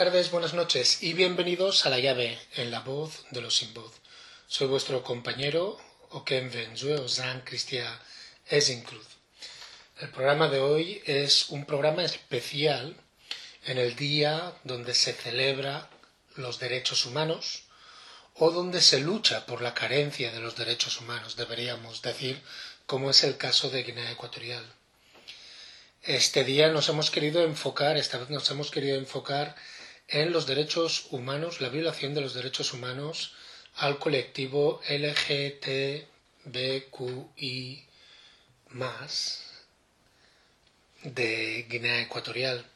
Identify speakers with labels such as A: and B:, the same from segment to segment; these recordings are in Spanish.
A: tardes, buenas noches y bienvenidos a La Llave en la voz de los sin voz. Soy vuestro compañero Oken Venzue Ozan Cristian Esincruz. El programa de hoy es un programa especial en el día donde se celebra los derechos humanos o donde se lucha por la carencia de los derechos humanos, deberíamos decir, como es el caso de Guinea Ecuatorial. Este día nos hemos querido enfocar, esta vez nos hemos querido enfocar en los derechos humanos, la violación de los derechos humanos al colectivo LGTBQI de Guinea Ecuatorial.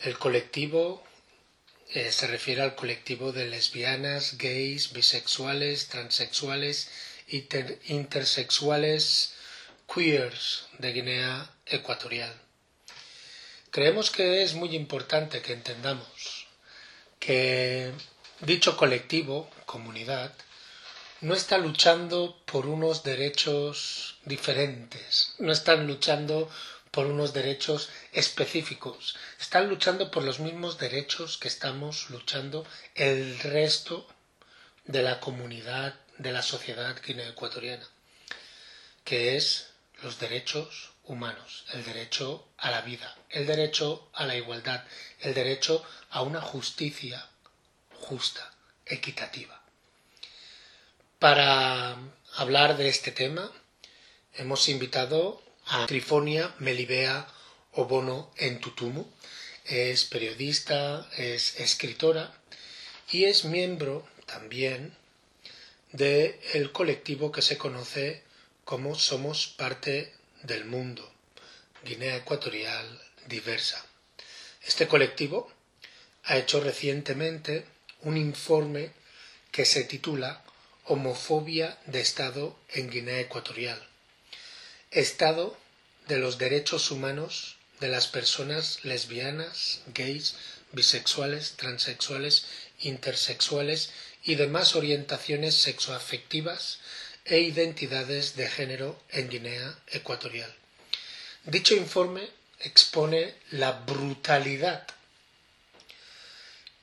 A: El colectivo eh, se refiere al colectivo de lesbianas, gays, bisexuales, transexuales, intersexuales, queers de Guinea Ecuatorial. Creemos que es muy importante que entendamos que dicho colectivo, comunidad, no está luchando por unos derechos diferentes, no están luchando por unos derechos específicos, están luchando por los mismos derechos que estamos luchando el resto de la comunidad, de la sociedad guineoecuatoriana, que es los derechos humanos, el derecho a la vida, el derecho a la igualdad, el derecho a una justicia justa, equitativa. Para hablar de este tema, hemos invitado a Trifonia Melibea Obono Entutumu. Es periodista, es escritora y es miembro también del el colectivo que se conoce como Somos parte del mundo, Guinea Ecuatorial Diversa. Este colectivo ha hecho recientemente un informe que se titula Homofobia de Estado en Guinea Ecuatorial Estado de los derechos humanos de las personas lesbianas, gays, bisexuales, transexuales, intersexuales y demás orientaciones sexoafectivas e identidades de género en Guinea Ecuatorial. Dicho informe expone la brutalidad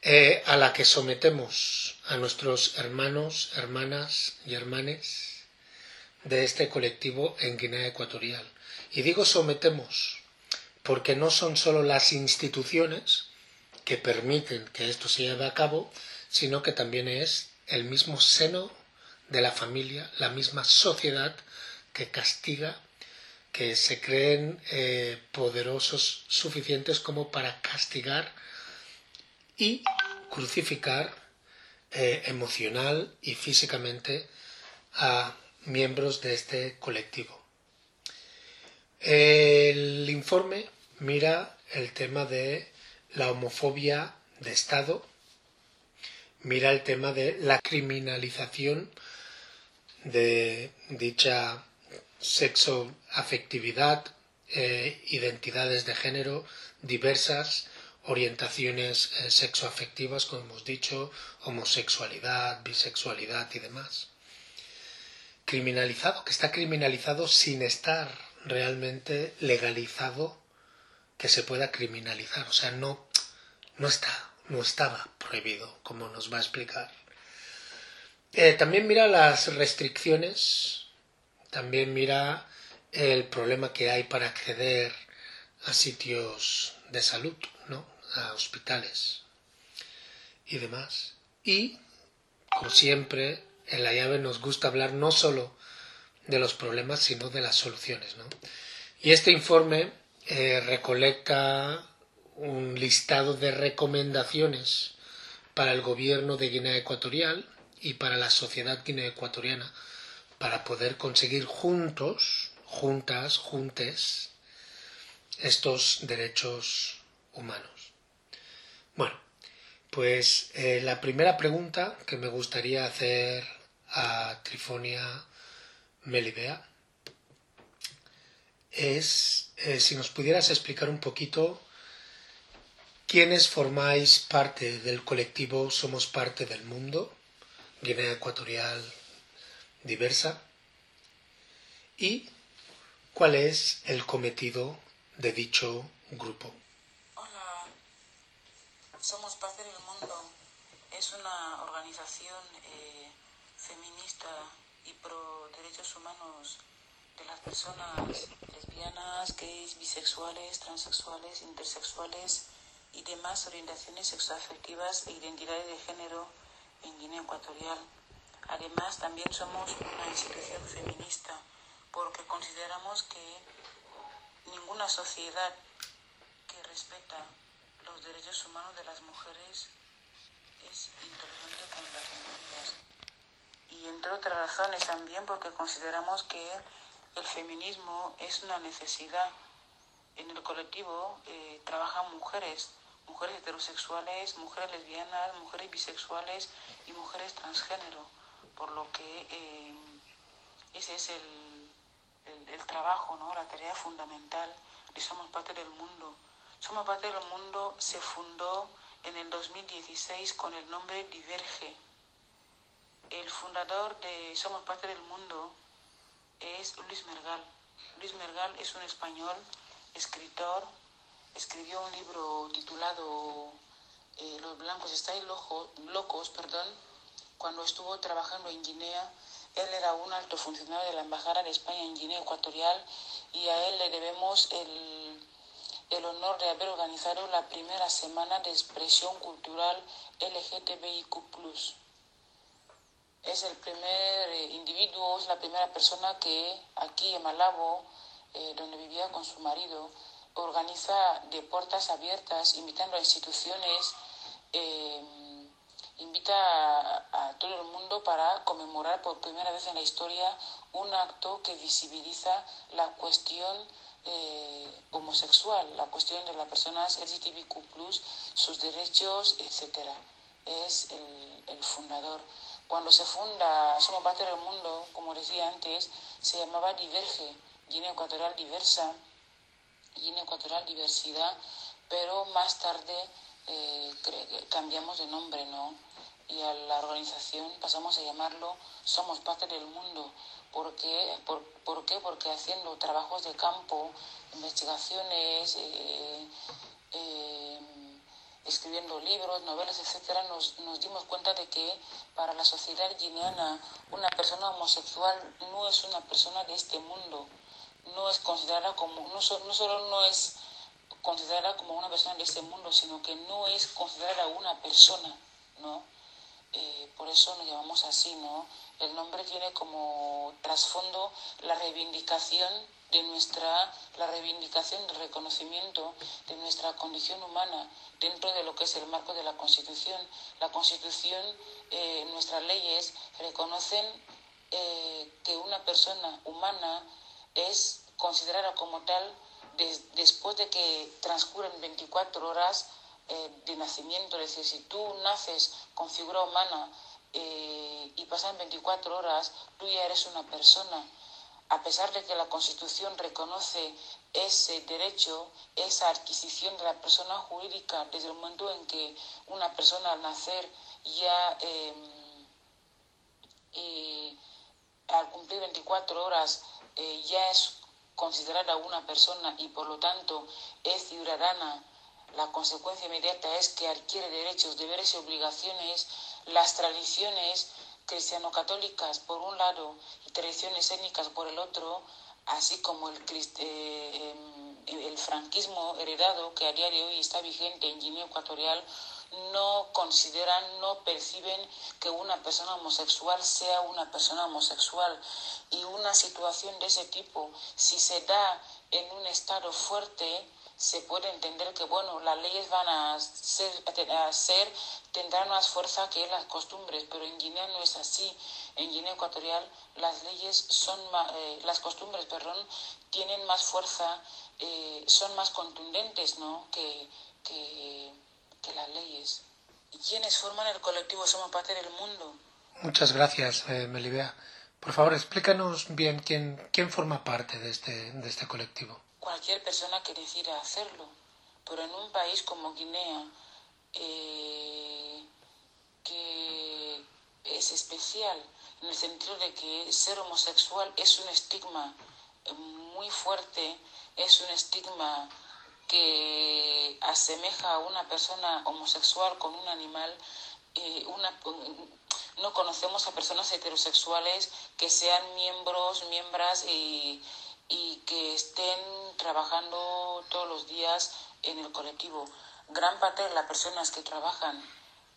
A: eh, a la que sometemos a nuestros hermanos, hermanas y hermanes de este colectivo en Guinea Ecuatorial. Y digo sometemos porque no son solo las instituciones que permiten que esto se lleve a cabo, sino que también es el mismo seno de la familia, la misma sociedad que castiga, que se creen eh, poderosos suficientes como para castigar y crucificar eh, emocional y físicamente a miembros de este colectivo. El informe mira el tema de la homofobia de Estado, mira el tema de la criminalización de dicha sexoafectividad, eh, identidades de género diversas, orientaciones eh, sexoafectivas, como hemos dicho, homosexualidad, bisexualidad y demás criminalizado, que está criminalizado sin estar realmente legalizado que se pueda criminalizar. O sea, no, no está, no estaba prohibido, como nos va a explicar. Eh, también mira las restricciones, también mira el problema que hay para acceder a sitios de salud, ¿no? a hospitales y demás. Y, como siempre, en la llave nos gusta hablar no solo de los problemas, sino de las soluciones. ¿no? Y este informe eh, recolecta un listado de recomendaciones para el gobierno de Guinea Ecuatorial y para la sociedad guinea ecuatoriana para poder conseguir juntos, juntas, juntes, estos derechos humanos. Bueno, pues eh, la primera pregunta que me gustaría hacer a Trifonia Melibea es eh, si nos pudieras explicar un poquito quiénes formáis parte del colectivo Somos parte del mundo, Guinea Ecuatorial diversa, y cuál es el cometido de dicho grupo.
B: Hola, somos Paz del Mundo. Es una organización eh, feminista y pro derechos humanos de las personas lesbianas, gays, bisexuales, transexuales, intersexuales y demás orientaciones sexoafectivas e identidades de género en Guinea Ecuatorial. Además, también somos una institución feminista porque consideramos que ninguna sociedad que respeta los derechos humanos de las mujeres es intolerante con las minorías. Y entre otras razones también porque consideramos que el feminismo es una necesidad. En el colectivo eh, trabajan mujeres, mujeres heterosexuales, mujeres lesbianas, mujeres bisexuales y mujeres transgénero, por lo que eh, ese es el, el, trabajo, ¿no? la tarea fundamental de Somos Parte del Mundo. Somos Parte del Mundo se fundó en el 2016 con el nombre Diverge. El fundador de Somos Parte del Mundo es Luis Mergal. Luis Mergal es un español, escritor, escribió un libro titulado eh, Los blancos estáis locos, perdón, cuando estuvo trabajando en Guinea. Él era un alto funcionario de la Embajada de España en Guinea Ecuatorial y a él le debemos el, el honor de haber organizado la primera semana de expresión cultural LGTBIQ es el primer eh, individuo, es la primera persona que aquí en Malabo, eh, donde vivía con su marido, organiza de puertas abiertas, invitando a instituciones, eh, invita a, todo el mundo para conmemorar por primera vez en la historia un acto que visibiliza la cuestión homosexual, la cuestión de las personas LGTBQ, sus derechos, etc. Es el fundador. Cuando se funda Somos Parte del Mundo, como decía antes, se llamaba Diverge, Guinea Ecuatorial Diversa, Guinea Ecuatorial Diversidad, pero más tarde eh, cambiamos de nombre, ¿no? Y a la organización pasamos a llamarlo Somos Parte del Mundo. ¿Por qué? Por, qué? Porque haciendo trabajos de campo, investigaciones, eh, eh, escribiendo libros, novelas, etcétera, nos, nos dimos cuenta de que para la sociedad guineana una persona homosexual no es una persona de este mundo, no es considerada como, no, no solo no es considerada como una persona de este mundo, sino que no es considerada una persona, ¿no? Eh, por eso nos llamamos así, ¿no? El nombre tiene como trasfondo la reivindicación de nuestra, la reivindicación del reconocimiento de nuestra condición humana dentro de lo que es el marco de la Constitución. La Constitución, eh, nuestras leyes reconocen eh, que una persona humana es considerada como tal después de que transcurren 24 horas eh, de nacimiento. Es decir, si tú naces con figura humana y pasan 24 horas, tú ya eres una persona a pesar de que la Constitución reconoce ese derecho, esa adquisición de la persona jurídica desde el momento en que una persona al nacer ya em, al cumplir 24 horas eh, ya es considerada una persona y por lo tanto es ciudadana, la consecuencia inmediata es que adquiere derechos, deberes y obligaciones, las tradiciones cristiano-católicas por un lado y tradiciones étnicas por el otro, así como el, eh, em, el franquismo heredado que a día de hoy está vigente en Guinea Ecuatorial, no consideran, no perciben que una persona homosexual sea una persona homosexual. Y una situación de ese tipo, si se da en un estado fuerte, se puede entender que, bueno, las leyes van a ser, a ser, tendrán más fuerza que las costumbres, pero en Guinea no es así. En Guinea Ecuatorial las leyes son, eh, las costumbres, perdón, tienen más fuerza, eh, son más contundentes, ¿no? Que, que, las leyes. ¿Y quiénes forman el colectivo Somos Parte del Mundo?
A: Muchas gracias, eh, Melibea. Por favor, explícanos bien quién, quién forma parte de este, de este colectivo
B: cualquier persona que decida hacerlo. Pero en un país como Guinea, eh, que es especial en el sentido de que ser homosexual es un estigma muy fuerte, es un estigma que asemeja a una persona homosexual con un animal. Eh, una, no conocemos a personas heterosexuales que sean miembros, miembros y, y que estén trabajando todos los días en el colectivo. Gran parte de las personas que trabajan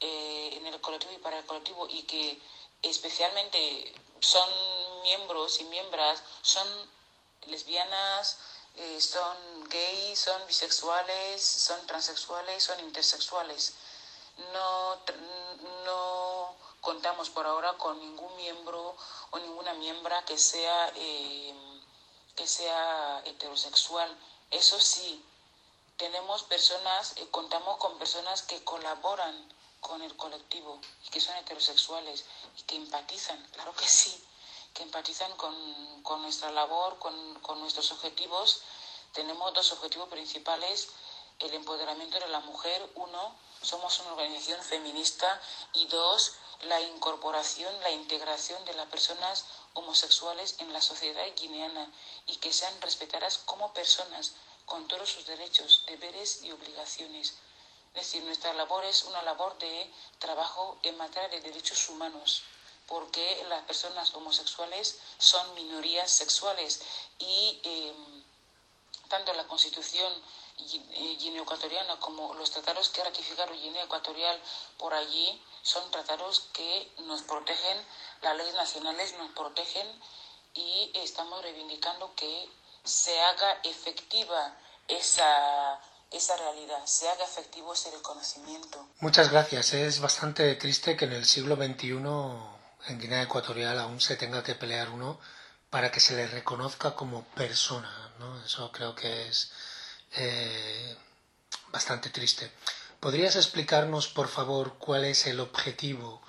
B: eh, en el colectivo y para el colectivo y que especialmente son miembros y miembros, son lesbianas, eh, son gays, son bisexuales, son transexuales, son intersexuales. No, no contamos por ahora con ningún miembro o ninguna miembra que sea, eh, que sea heterosexual. Eso sí, tenemos personas, eh, contamos con personas que colaboran con el colectivo y que son heterosexuales y que empatizan, claro que sí que empatizan con, con nuestra labor, con, con, nuestros objetivos. Tenemos dos objetivos principales, el empoderamiento de la mujer, uno, somos una organización feminista y dos, la incorporación, la integración de las personas homosexuales en la sociedad guineana y que sean respetadas como personas con todos sus derechos, deberes y obligaciones. Es decir, nuestra labor es una labor de trabajo en materia de derechos humanos porque las personas homosexuales son minorías sexuales y em, tanto la Constitución eh, guineo-ecuatoriana como los tratados que ratificaron Guinea Ecuatorial por allí son tratados que nos protegen, las leyes nacionales nos protegen y estamos reivindicando que se haga efectiva esa, esa realidad, se haga efectivo ese reconocimiento.
A: Muchas gracias. Es bastante triste que en el siglo XXI en Guinea Ecuatorial aún se tenga que pelear uno para que se le reconozca como persona. ¿no? Eso creo que es eh, bastante triste. ¿Podrías explicarnos, por favor, cuál es el objetivo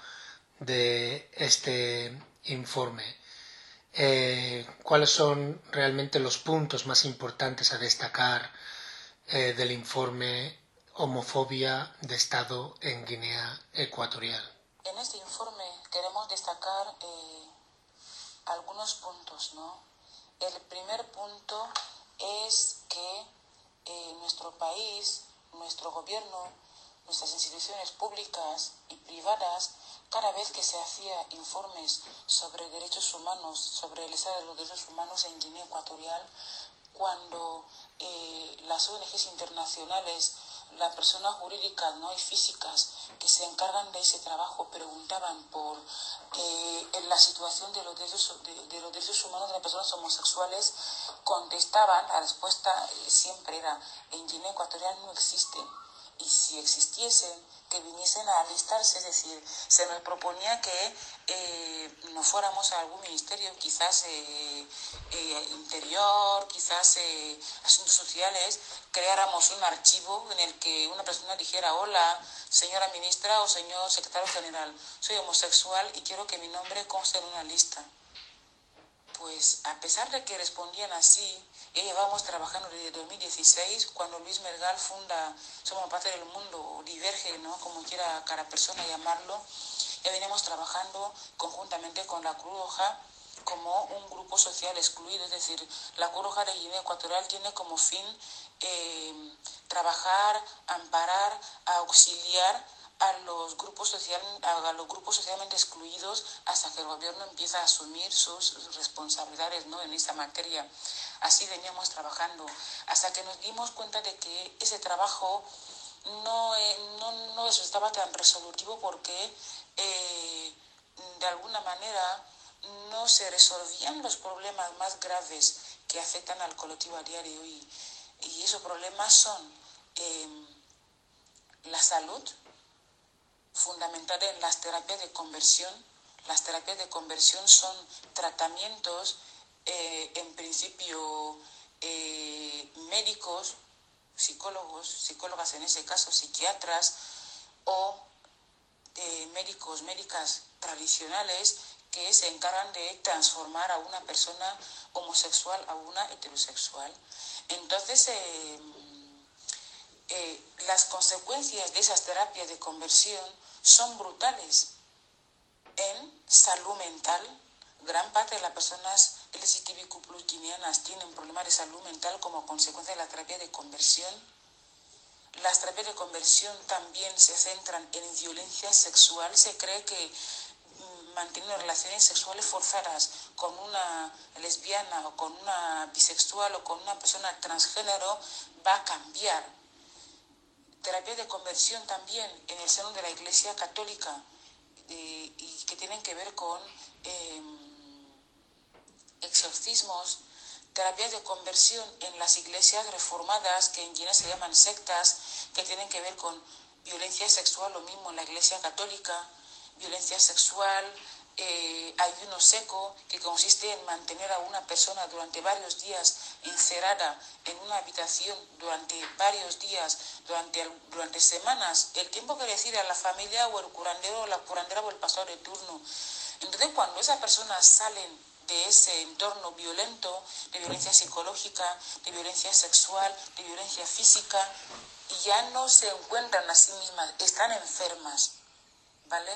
A: de este informe? Eh, ¿Cuáles son realmente los puntos más importantes a destacar eh, del informe Homofobia de Estado en Guinea Ecuatorial?
B: En este informe queremos destacar eh, algunos puntos, ¿no? El primer punto es que eh, nuestro país, nuestro gobierno, nuestras instituciones públicas y privadas, cada vez que se hacía informes sobre derechos humanos, sobre el estado de los derechos humanos en Guinea Ecuatorial, cuando eh, las ONGs internacionales las personas jurídicas ¿no? y físicas que se encargan de ese trabajo preguntaban por eh, la situación de los, derechos, de, los derechos humanos de las personas homosexuales, contestaban, la respuesta eh, siempre era, en Guinea Ecuatorial no existen y si existiesen, que viniesen a alistarse, es decir, se nos proponía que eh, nos fuéramos a algún ministerio, quizás eh, eh, interior, quizás asuntos sociales, creáramos un archivo en el que una persona dijera, hola, señora ministra o señor secretario general, soy homosexual y quiero que mi nombre conste en una lista. Pues a pesar de que respondían así, ya llevamos trabajando desde 2016, cuando Luis Mergal funda Somos Parte del Mundo, o Diverge, ¿no? como quiera cada persona llamarlo, ya venimos trabajando conjuntamente con la Cruz Roja como un grupo social excluido, es decir, la Cruz Roja de Guinea Ecuatorial tiene como fin eh, trabajar, amparar, auxiliar a los grupos social, a los grupos socialmente excluidos hasta que el gobierno empieza a asumir sus responsabilidades ¿no? en esta materia. Así veníamos trabajando hasta que nos dimos cuenta de que ese trabajo no, eh, no, no estaba tan resolutivo porque eh, de alguna manera no se resolvían los problemas más graves que afectan al colectivo a diario y, y esos problemas son eh, la salud, fundamental en las terapias de conversión. Las terapias de conversión son tratamientos, eh, en principio, eh, médicos, psicólogos, psicólogas en ese caso, psiquiatras o eh, médicos, médicas tradicionales que se encargan de transformar a una persona homosexual a una heterosexual. Entonces, las consecuencias de esas terapias de conversión son brutales en salud mental. Gran parte de las personas LGTBQ tienen problemas de salud mental como consecuencia de la terapia de conversión. Las terapias de conversión también se centran en violencia sexual. Se cree que mm, manteniendo relaciones sexuales forzadas con una lesbiana o con una bisexual o con una persona transgénero va a cambiar. Terapia de conversión también en el seno de la Iglesia Católica eh, y que tienen que ver con em, exorcismos, terapias de conversión en las iglesias reformadas, que en Guinea se llaman sectas, que tienen que ver con violencia sexual, lo mismo en la iglesia católica, violencia sexual, eh, ayuno seco, que consiste en mantener a una persona durante varios días encerrada en una habitación durante varios días, durante, durante semanas, el tiempo que decide a la familia o el curandero o la curandera o el pastor de turno. Entonces, cuando esas personas salen de ese entorno violento, de violencia psicológica, de violencia sexual, de violencia física, y ya no se encuentran a sí mismas, están enfermas, ¿vale?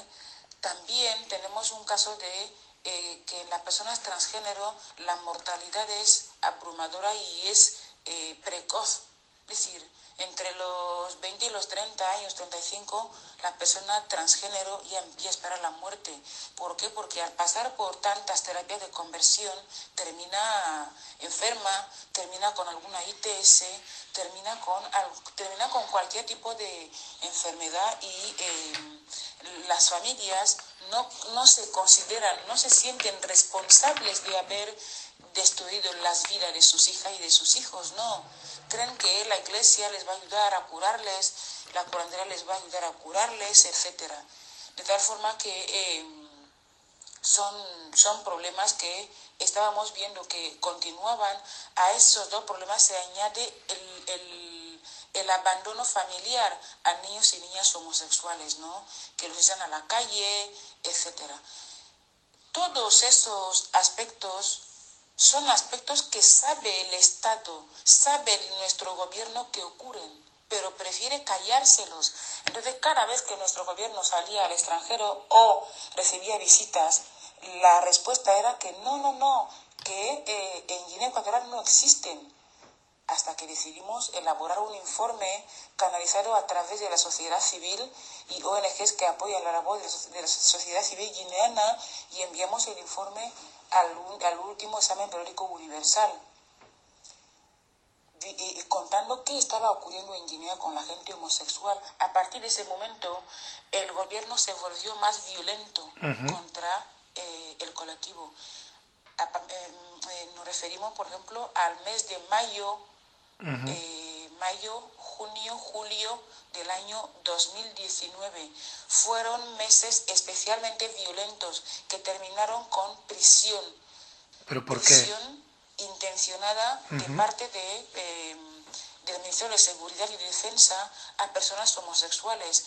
B: También tenemos un caso de eh, que en las personas transgénero la mortalidad es abrumadora y es eh, precoz. Es decir, entre los 20 y los 30 años, 35, la persona transgénero ya empieza a esperar la muerte. ¿Por qué? Porque al pasar por tantas terapias de conversión, termina enferma, termina con alguna ITS, termina con, termina con cualquier tipo de enfermedad y eh, las familias no, no se consideran, no se sienten responsables de haber destruido las vidas de sus hijas y de sus hijos, no. Creen que la iglesia les va a ayudar a curarles, la curandera les va a ayudar a curarles, etc. De tal forma que em, son, son problemas que estábamos viendo que continuaban. A esos dos problemas se añade el, el, el abandono familiar a niños y niñas homosexuales, ¿no? Que los echan a la calle, etc. Todos esos aspectos son aspectos que sabe el Estado, sabe nuestro gobierno que ocurren, pero prefiere callárselos. Entonces, cada vez que nuestro gobierno salía al extranjero o recibía visitas, la respuesta era que no, no, no, que eh, en Guinea Ecuatorial no existen hasta que decidimos elaborar un informe canalizado a través de la sociedad civil y ONGs que apoyan la labor de la sociedad civil guineana y enviamos el informe al, último examen periódico universal, contando qué estaba ocurriendo en Guinea con la gente homosexual. A partir de ese momento, el gobierno se volvió más violento contra eh, el colectivo. Eh, eh, nos referimos, por ejemplo, al mes de mayo, mayo, junio, julio del año 2019. Fueron meses especialmente violentos que terminaron con prisión.
A: ¿Pero por
B: prisión intencionada de parte de, eh, del Ministerio de Seguridad y Defensa a personas homosexuales.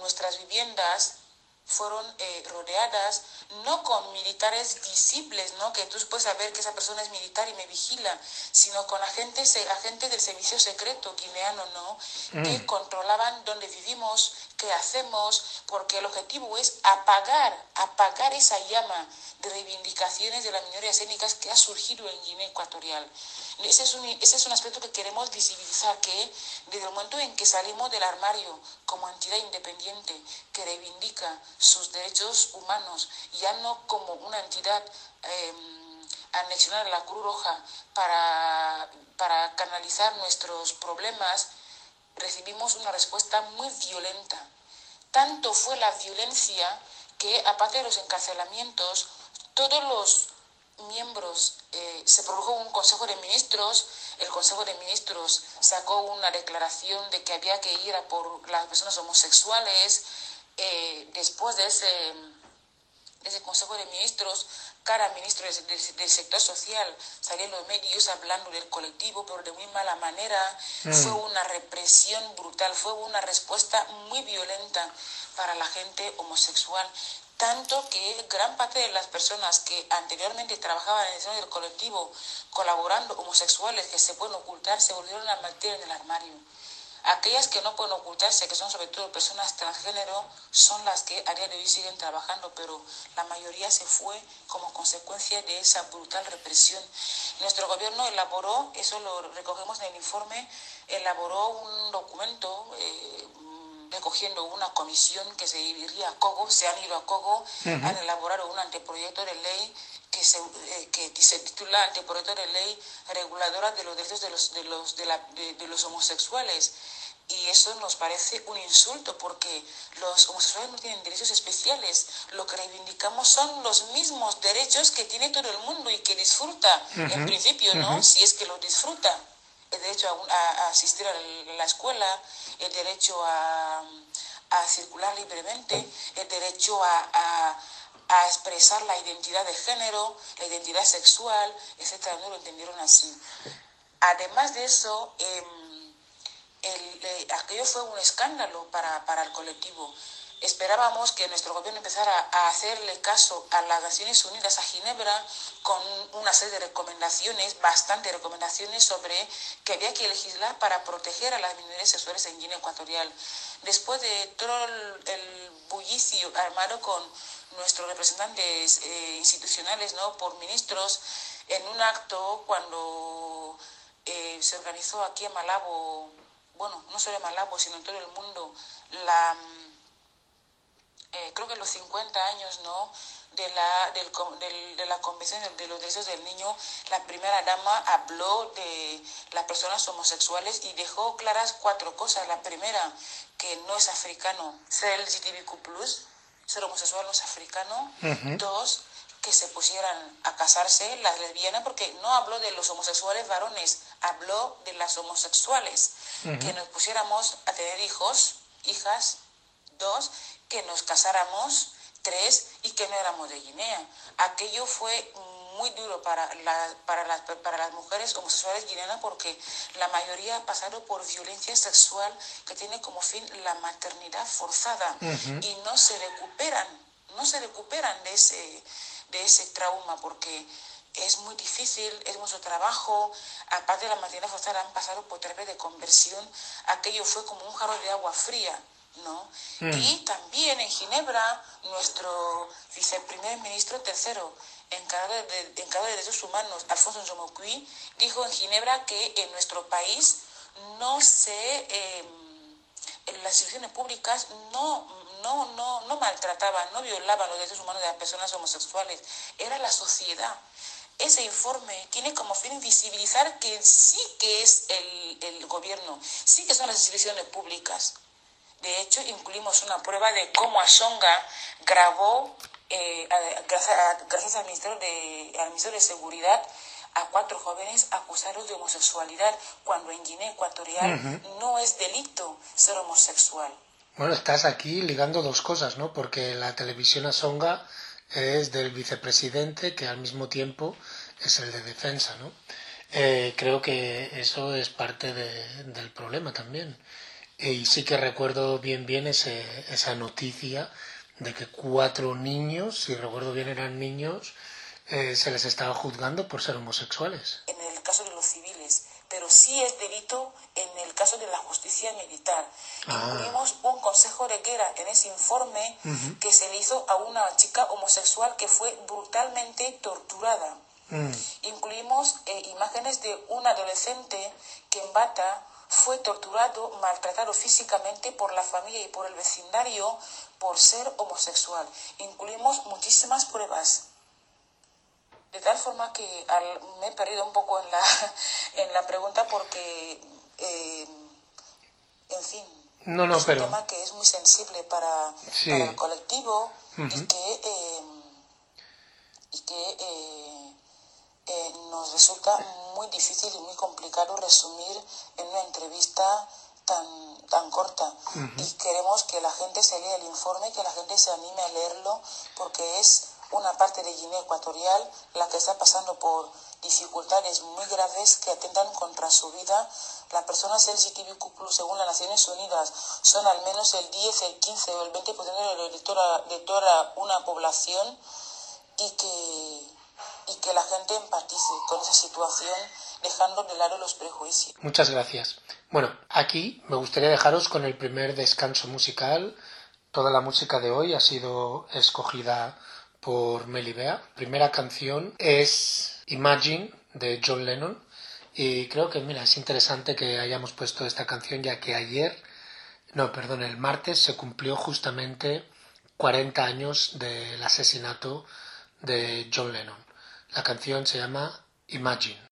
B: Nuestras viviendas fueron eh, rodeadas no con militares visibles, ¿no? que tú puedes saber que esa persona es militar y me vigila, sino con agentes, agentes del servicio secreto guineano, ¿no? que mm. controlaban dónde vivimos, qué hacemos, porque el objetivo es apagar, apagar esa llama de reivindicaciones de las minorías étnicas que ha surgido en Guinea Ecuatorial. Ese es, un, ese es un aspecto que queremos visibilizar, que desde el momento en que salimos del armario como entidad independiente que reivindica sus derechos humanos, ya no como una entidad eh, anexionada a la Cruz Roja para, para canalizar nuestros problemas, recibimos una respuesta muy violenta. Tanto fue la violencia que, aparte de los encarcelamientos, todos los miembros, eh, se produjo un Consejo de Ministros, el Consejo de Ministros sacó una declaración de que había que ir a por las personas homosexuales, eh, después de ese, ese Consejo de Ministros, cada ministro del, sector social salía en los medios hablando del colectivo, pero de muy mala manera. Mm. Fue una represión brutal, fue una respuesta muy violenta para la gente homosexual tanto que gran parte de las personas que anteriormente trabajaban en el seno del colectivo colaborando homosexuales que se pueden ocultar se volvieron a meter en el armario. Aquellas que no pueden ocultarse, que son sobre todo personas transgénero, son las que a día de hoy siguen trabajando, pero la mayoría se fue como consecuencia de esa brutal represión. Nuestro gobierno elaboró, eso lo recogemos en el informe, elaboró un documento eh, recogiendo una comisión que se iría a Cogo, se han ido a Cogo, han elaborado un anteproyecto de ley que se, eh, que se titula Anteproyecto de Ley Reguladora de los Derechos de los, de los, de, la, de, los Homosexuales. Y eso nos parece un insulto porque los homosexuales no tienen derechos especiales. Lo que reivindicamos son los mismos derechos que tiene todo el mundo y que disfruta, en principio, ¿no? Si es que lo disfruta. El derecho a, asistir a la escuela, el derecho a, a circular libremente, el derecho a a expresar la identidad de género, la identidad sexual, etcétera, no lo entendieron así. Además de eso, em, eh, aquello fue un escándalo para, para el colectivo. Esperábamos que nuestro gobierno empezara a hacerle caso a las Naciones Unidas, a Ginebra, con una serie de recomendaciones, bastantes recomendaciones sobre que había que legislar para proteger a las minorías sexuales en Guinea Ecuatorial. Después de todo el, bullicio armado con nuestros representantes eh, institucionales, ¿no? por ministros, en un acto cuando eh, se organizó aquí en Malabo, bueno, no solo en Malabo, sino en todo el mundo, la, eh, creo que los 50 años ¿no? de, la, del, de la Convención de los Derechos del Niño, la primera dama habló de las personas homosexuales y dejó claras cuatro cosas. La primera, que no es africano ser LGTBQ+, ser homosexual no es africano. Dos, que se pusieran a casarse las lesbianas, porque no habló de los homosexuales varones, habló de las homosexuales, que nos pusiéramos a tener hijos, hijas. Dos, que nos casáramos. Tres, y que no éramos de Guinea. Aquello fue muy duro para, la, para, las, para las mujeres homosexuales guineanas porque la mayoría ha pasado por violencia sexual que tiene como fin la maternidad forzada y no se recuperan, no se recuperan de ese, de ese trauma porque es muy difícil, es mucho trabajo. Aparte de la maternidad forzada, han pasado por tres de conversión. Aquello fue como un jarro de agua fría. ¿No? Mm. Y también en Ginebra, nuestro viceprimer ministro tercero, encargado de, encargado de derechos humanos, Alfonso Njomocuí, dijo en Ginebra que en nuestro país no se, em, en las instituciones públicas no, no, no, no maltrataban, no violaban los derechos humanos de las personas homosexuales, era la sociedad. Ese informe tiene como fin visibilizar que sí que es el, el gobierno, sí que son las instituciones públicas. De hecho, incluimos una prueba de cómo Asonga grabó eh, gracias, al, Ministerio de, al Ministerio de Seguridad, a cuatro jóvenes acusados de homosexualidad, cuando en Guinea Ecuatorial no es delito ser homosexual.
A: Bueno, estás aquí ligando dos cosas, ¿no? Porque la televisión Asonga es del vicepresidente, que al mismo tiempo es el de defensa, ¿no? Eh, creo que eso es parte del problema también. Y sí que recuerdo bien bien ese, esa noticia de que cuatro niños, si recuerdo bien eran niños, eh, se les estaba juzgando por ser homosexuales.
B: En el caso de los civiles, pero sí es delito en el caso de la justicia militar. Ah. Incluimos un consejo de guerra en ese informe que se le hizo a una chica homosexual que fue brutalmente torturada. Mm. Incluimos eh, imágenes de un adolescente que en Bata fue torturado, maltratado físicamente por la familia y por el vecindario por ser homosexual. Incluimos muchísimas pruebas. De tal forma que me he perdido un poco en la, en la pregunta porque, eh, en fin,
A: es
B: un tema que es muy sensible para, el colectivo y que, eh, y que eh, eh, nos resulta muy difícil y muy complicado resumir en una entrevista tan, tan corta. Y queremos que la gente se lea el informe, que la gente se anime a leerlo, porque es una parte de Guinea Ecuatorial la que está pasando por dificultades muy graves que atentan contra su vida. Las personas LGTBQ+, según las Naciones Unidas, son al menos el 10, el 15 o el 20% de toda, de toda una población y que y que la gente empatice con esa situación dejando de lado los prejuicios.
A: Muchas gracias. Bueno, aquí me gustaría dejaros con el primer descanso musical. Toda la música de hoy ha sido escogida por Melibea. Primera canción es Imagine de John Lennon. Y creo que, mira, es interesante que hayamos puesto esta canción ya que ayer, no, perdón, el martes se cumplió justamente 40 años del asesinato de John Lennon. La canción se llama Imagine.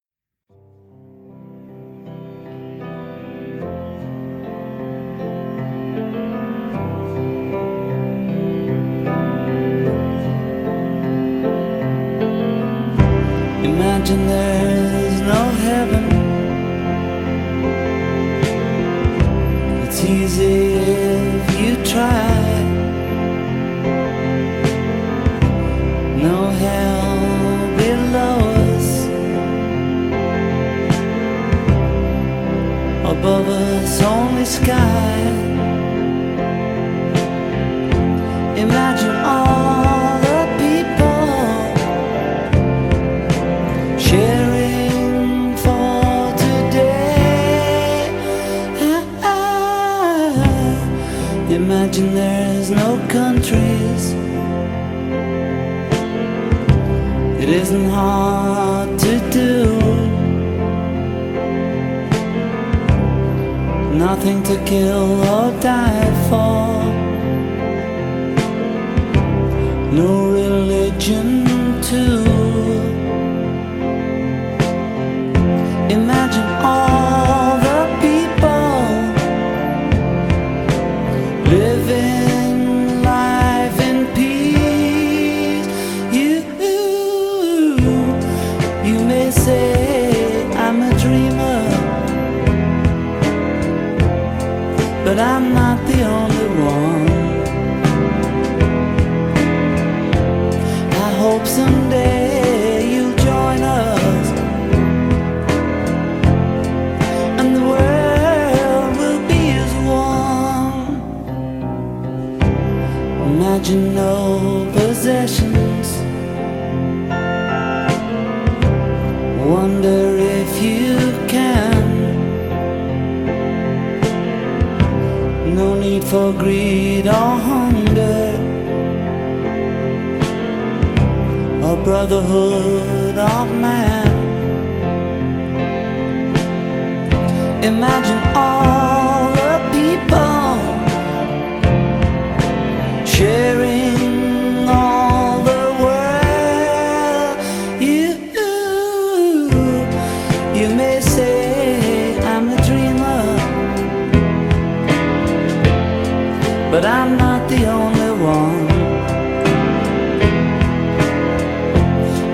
C: Above us, only sky. Imagine all the people sharing for today. Imagine there's no countries. It isn't hard Nothing to kill or die for. No religion too. Imagine all for greed or hunger. A brotherhood of man. Imagine all the people sharing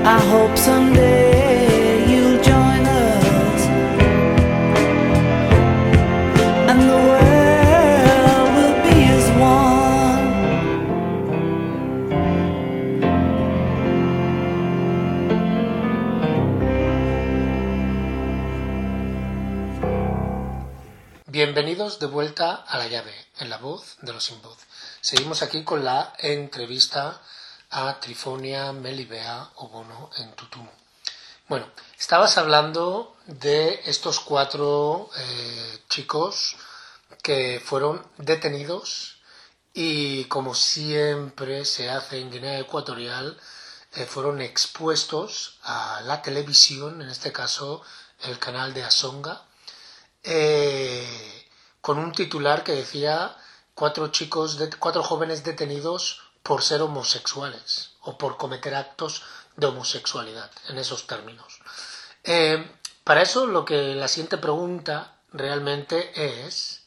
C: I hope someday you'll join us.
A: Bienvenidos de vuelta a la llave, en la voz de los sin voz. Seguimos aquí con la entrevista a Trifonia Melibea Obono en Tutu. Bueno, estabas hablando de estos cuatro eh, chicos que fueron detenidos y como siempre se hace en Guinea Ecuatorial, eh, fueron expuestos a la televisión, en este caso el canal de Asonga, eh, con un titular que decía cuatro chicos, cuatro jóvenes detenidos por ser homosexuales o por cometer actos de homosexualidad, en esos términos. Eh, para eso lo que la siguiente pregunta realmente es,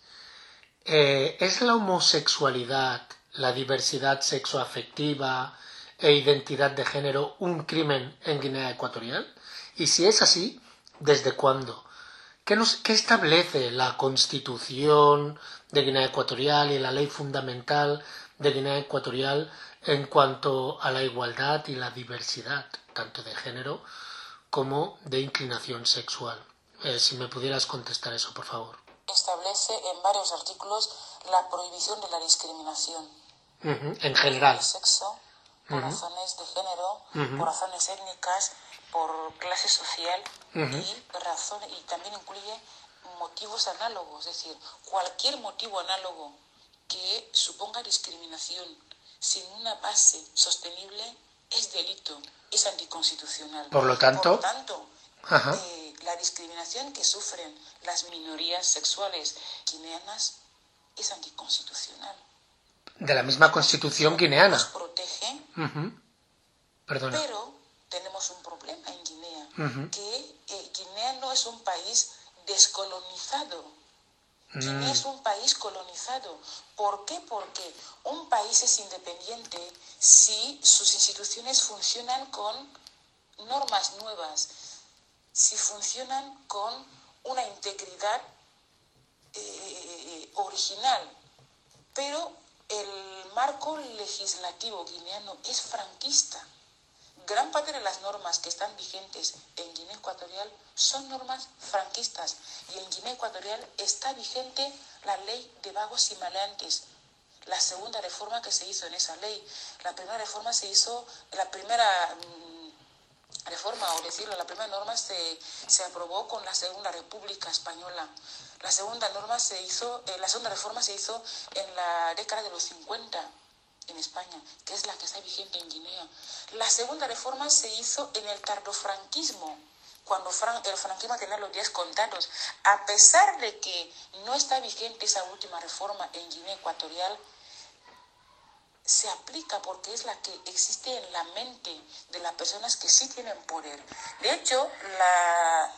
A: eh, ¿es la homosexualidad, la diversidad sexoafectiva e identidad de género un crimen en Guinea Ecuatorial? Y si es así, ¿desde cuándo? ¿Qué, nos, ¿Qué, establece la Constitución de Guinea Ecuatorial y la ley fundamental de Guinea Ecuatorial en cuanto a la igualdad y la diversidad, tanto de género como de inclinación sexual? Eh, si me pudieras contestar eso, por favor.
B: Establece en varios artículos la prohibición de la discriminación.
A: Uh -huh, en general.
B: El sexo, por razones de género, por razones étnicas, por clase social y, razón, y también incluye motivos análogos, es decir, cualquier motivo análogo que suponga discriminación sin una base sostenible es delito, es anticonstitucional.
A: Por lo tanto,
B: eh, la discriminación que sufren las minorías sexuales guineanas es anticonstitucional.
A: De la misma constitución guineana.
B: Nos protege, pero tenemos un problema en Guinea, que eh, Guinea no es un país descolonizado. Guinea mm. es un país colonizado. ¿Por qué? Porque un país es independiente si sus instituciones funcionan con normas nuevas, si funcionan con una integridad eh, original. Pero el marco legislativo guineano es franquista. Gran parte de las normas que están vigentes en Guinea Ecuatorial son normas franquistas y en Guinea Ecuatorial está vigente la ley de vagos y maleantes, la segunda reforma que se hizo en esa ley. La primera reforma se hizo, la primera mm, reforma, o decirlo, la primera norma se, se, aprobó con la Segunda República Española. La segunda norma se hizo, eh, la segunda reforma se hizo en la década de los 50 en España, que es la que está vigente en Guinea. La segunda reforma se hizo en el tardofranquismo, cuando el franquismo tenía los días contados. A pesar de que no está vigente esa última reforma en Guinea Ecuatorial, se aplica porque es la que existe en la mente de las personas que sí tienen poder. De hecho, la,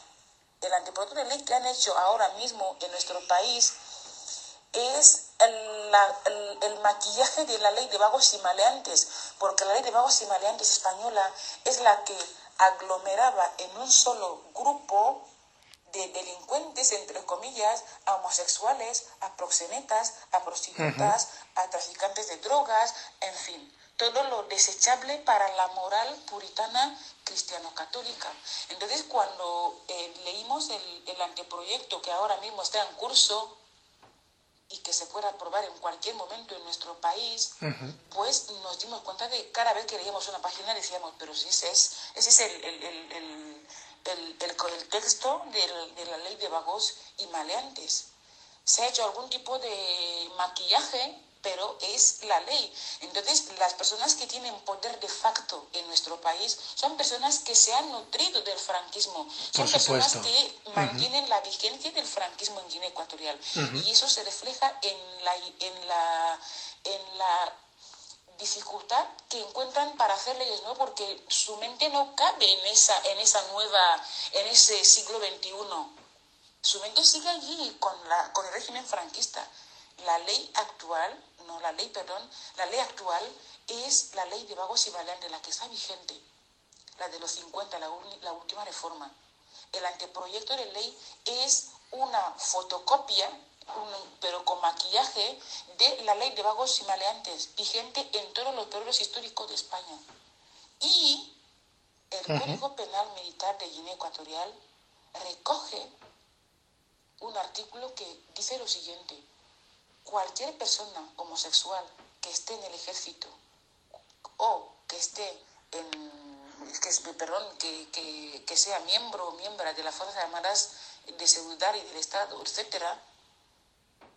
B: el anteproyecto de ley que han hecho ahora mismo en nuestro país es el, maquillaje de la ley de vagos y maleantes, porque la ley de vagos y maleantes española es la que aglomeraba en un solo grupo de delincuentes, entre comillas, a homosexuales, a proxenetas, a prostitutas, a traficantes de drogas, en fin, todo lo desechable para la moral puritana cristiano-católica. Entonces, cuando eh, leímos el, el anteproyecto que ahora mismo está en curso, y que se pueda aprobar en cualquier momento en nuestro país, pues nos dimos cuenta de cada vez que leíamos una página decíamos, pero si ese es, ese es el, el, el, el texto de la ley de vagos y maleantes. Se ha hecho algún tipo de maquillaje pero es la ley. Entonces, las personas que tienen poder de facto en nuestro país son personas que se han nutrido del franquismo, son personas que mantienen la vigencia del franquismo en Guinea Ecuatorial. Y eso se refleja en la, en la, en la dificultad que encuentran para hacer leyes, ¿no? Porque su mente no cabe en esa, en esa nueva, en ese siglo XXI. Su mente sigue allí con, la, con el régimen franquista. La ley actual no, la ley, perdón, la ley actual es la ley de vagos y valientes, la que está vigente, la de los 50, la, la última reforma. El anteproyecto de ley es una fotocopia, pero con maquillaje, de la ley de vagos y maleantes, vigente en todos los periodos históricos de España. Y el Código Penal Militar de Guinea Ecuatorial recoge un artículo que dice lo siguiente cualquier persona homosexual que esté en el ejército o que esté en, que, perdón, que, que, sea miembro o miembro de las Fuerzas Armadas de Seguridad y del Estado, etcétera,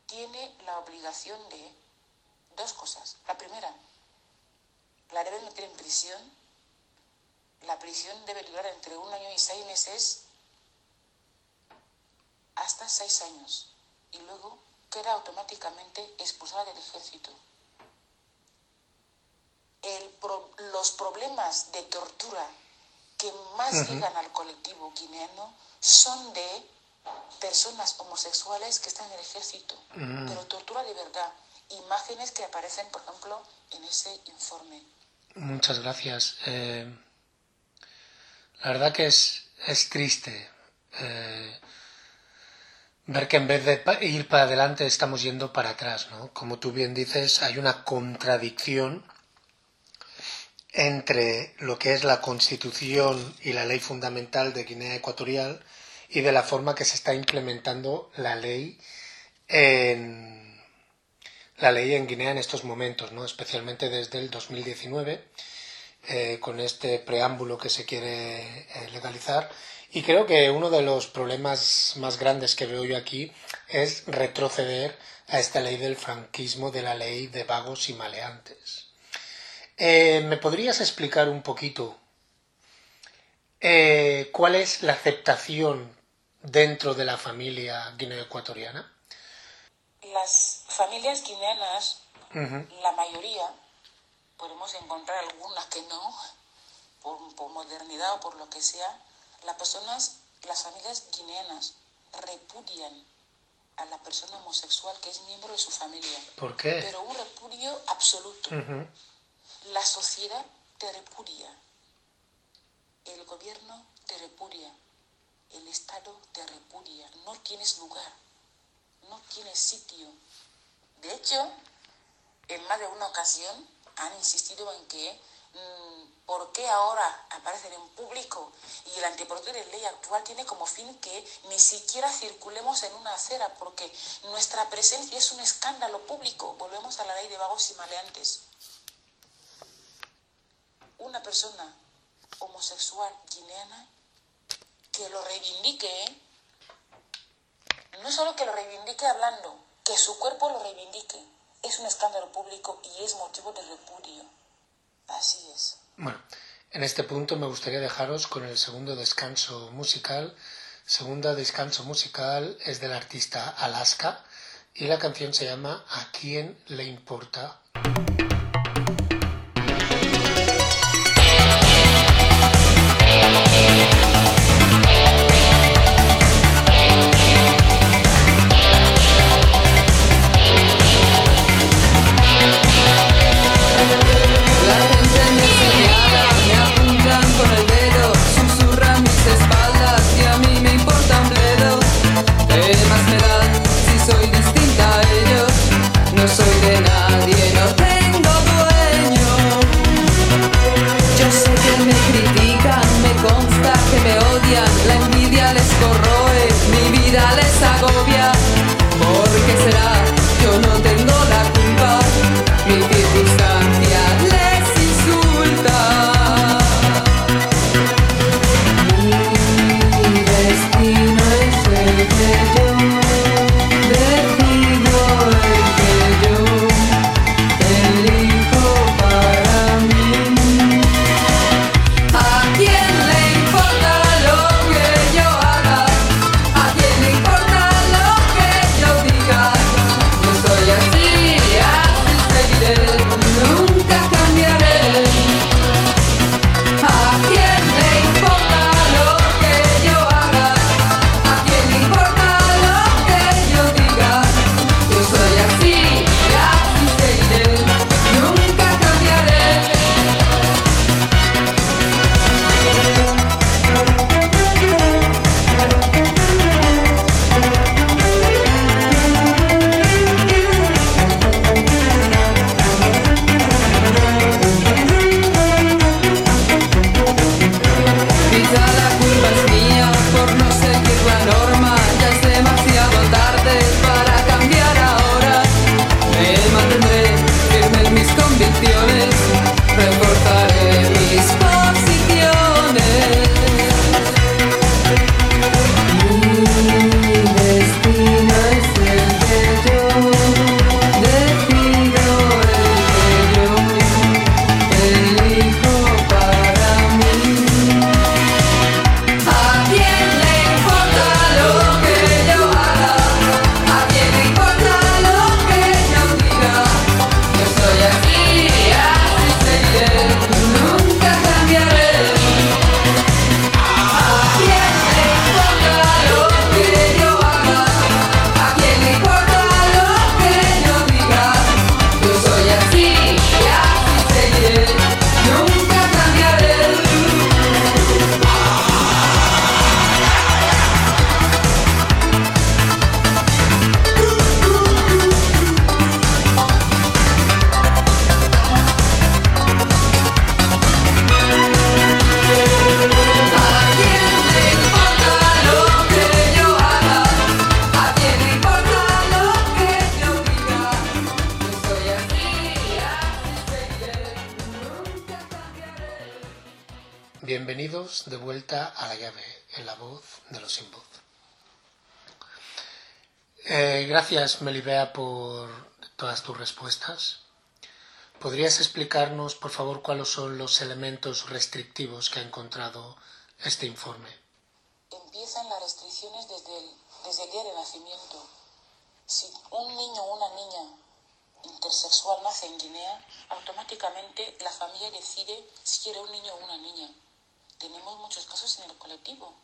B: tiene la obligación de dos cosas. La primera, la deben meter en prisión. La prisión debe durar entre un año y seis meses hasta seis años. Y luego queda automáticamente expulsada del ejército. los problemas de tortura que más llegan al colectivo guineano son de personas homosexuales que están en el ejército, pero tortura de verdad. Imágenes que aparecen, por ejemplo, en ese informe.
A: Muchas gracias. Eh, la verdad que es, es triste. Eh, ver que en vez de ir para adelante estamos yendo para atrás, ¿no? Como tú bien dices, hay una contradicción entre lo que es la constitución y la ley fundamental de Guinea Ecuatorial y de la forma que se está implementando la ley en la ley en Guinea en estos momentos, ¿no? especialmente desde el 2019, eh, con este preámbulo que se quiere eh, legalizar. Y creo que uno de los problemas más grandes que veo yo aquí es retroceder a esta ley del franquismo, de la ley de vagos y maleantes. Eh, ¿Me podrías explicar un poquito eh, cuál es la aceptación dentro de la familia guineo-ecuatoriana?
B: Las familias guineanas, la mayoría, podemos encontrar algunas que no, por, por modernidad o por lo que sea, las personas, las familias guineanas repudian a la persona homosexual que es miembro de su familia,
A: ¿Por qué?
B: pero un repudio absoluto. La sociedad te repudia, el gobierno te repudia, el Estado te repudia, no tienes lugar, no tienes sitio. De hecho, en más de una ocasión han insistido en que ¿por qué ahora aparecen en público y el anteproyecto de ley actual tiene como fin que ni siquiera circulemos en una acera porque nuestra presencia es un escándalo público? Volvemos a la ley de vagos y maleantes una persona homosexual guineana que lo reivindique, ¿eh? no solo que lo reivindique hablando, que su cuerpo lo reivindique, es un escándalo público y es motivo de repudio. Así es.
A: Bueno, en este punto me gustaría dejaros con el segundo descanso musical. Segundo descanso musical es del artista Alaska y la canción se llama ¿A quién le importa? Gracias, Melibea, por todas tus respuestas. ¿Podrías explicarnos, por favor, cuáles son los elementos restrictivos que ha encontrado este informe?
B: Empiezan las restricciones desde el, desde el día de nacimiento. Si un niño o una niña intersexual nace en Guinea, automáticamente la familia decide si quiere un niño o una niña. Tenemos muchos casos en el colectivo.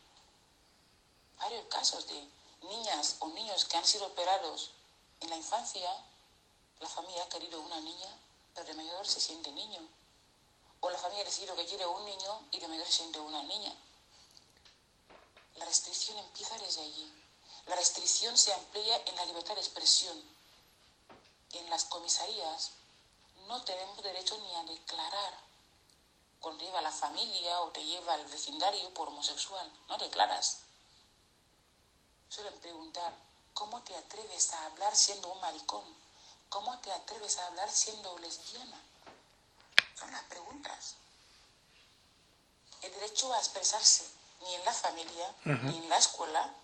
B: Varios casos de niñas o niños que han sido operados en la infancia, la familia ha querido una niña, pero de mayor se siente niño. O la familia ha decidido que quiere un niño y de mayor se siente una niña. La restricción empieza desde allí. La restricción se amplía en la libertad de expresión. En las comisarías no tenemos derecho ni a declarar cuando lleva la familia o te lleva al vecindario por homosexual. No declaras. Suelen preguntar, ¿cómo te atreves a hablar siendo un maricón? ¿Cómo te atreves a hablar siendo lesbiana? Son las preguntas. El derecho a expresarse ni en la familia, ni en la escuela,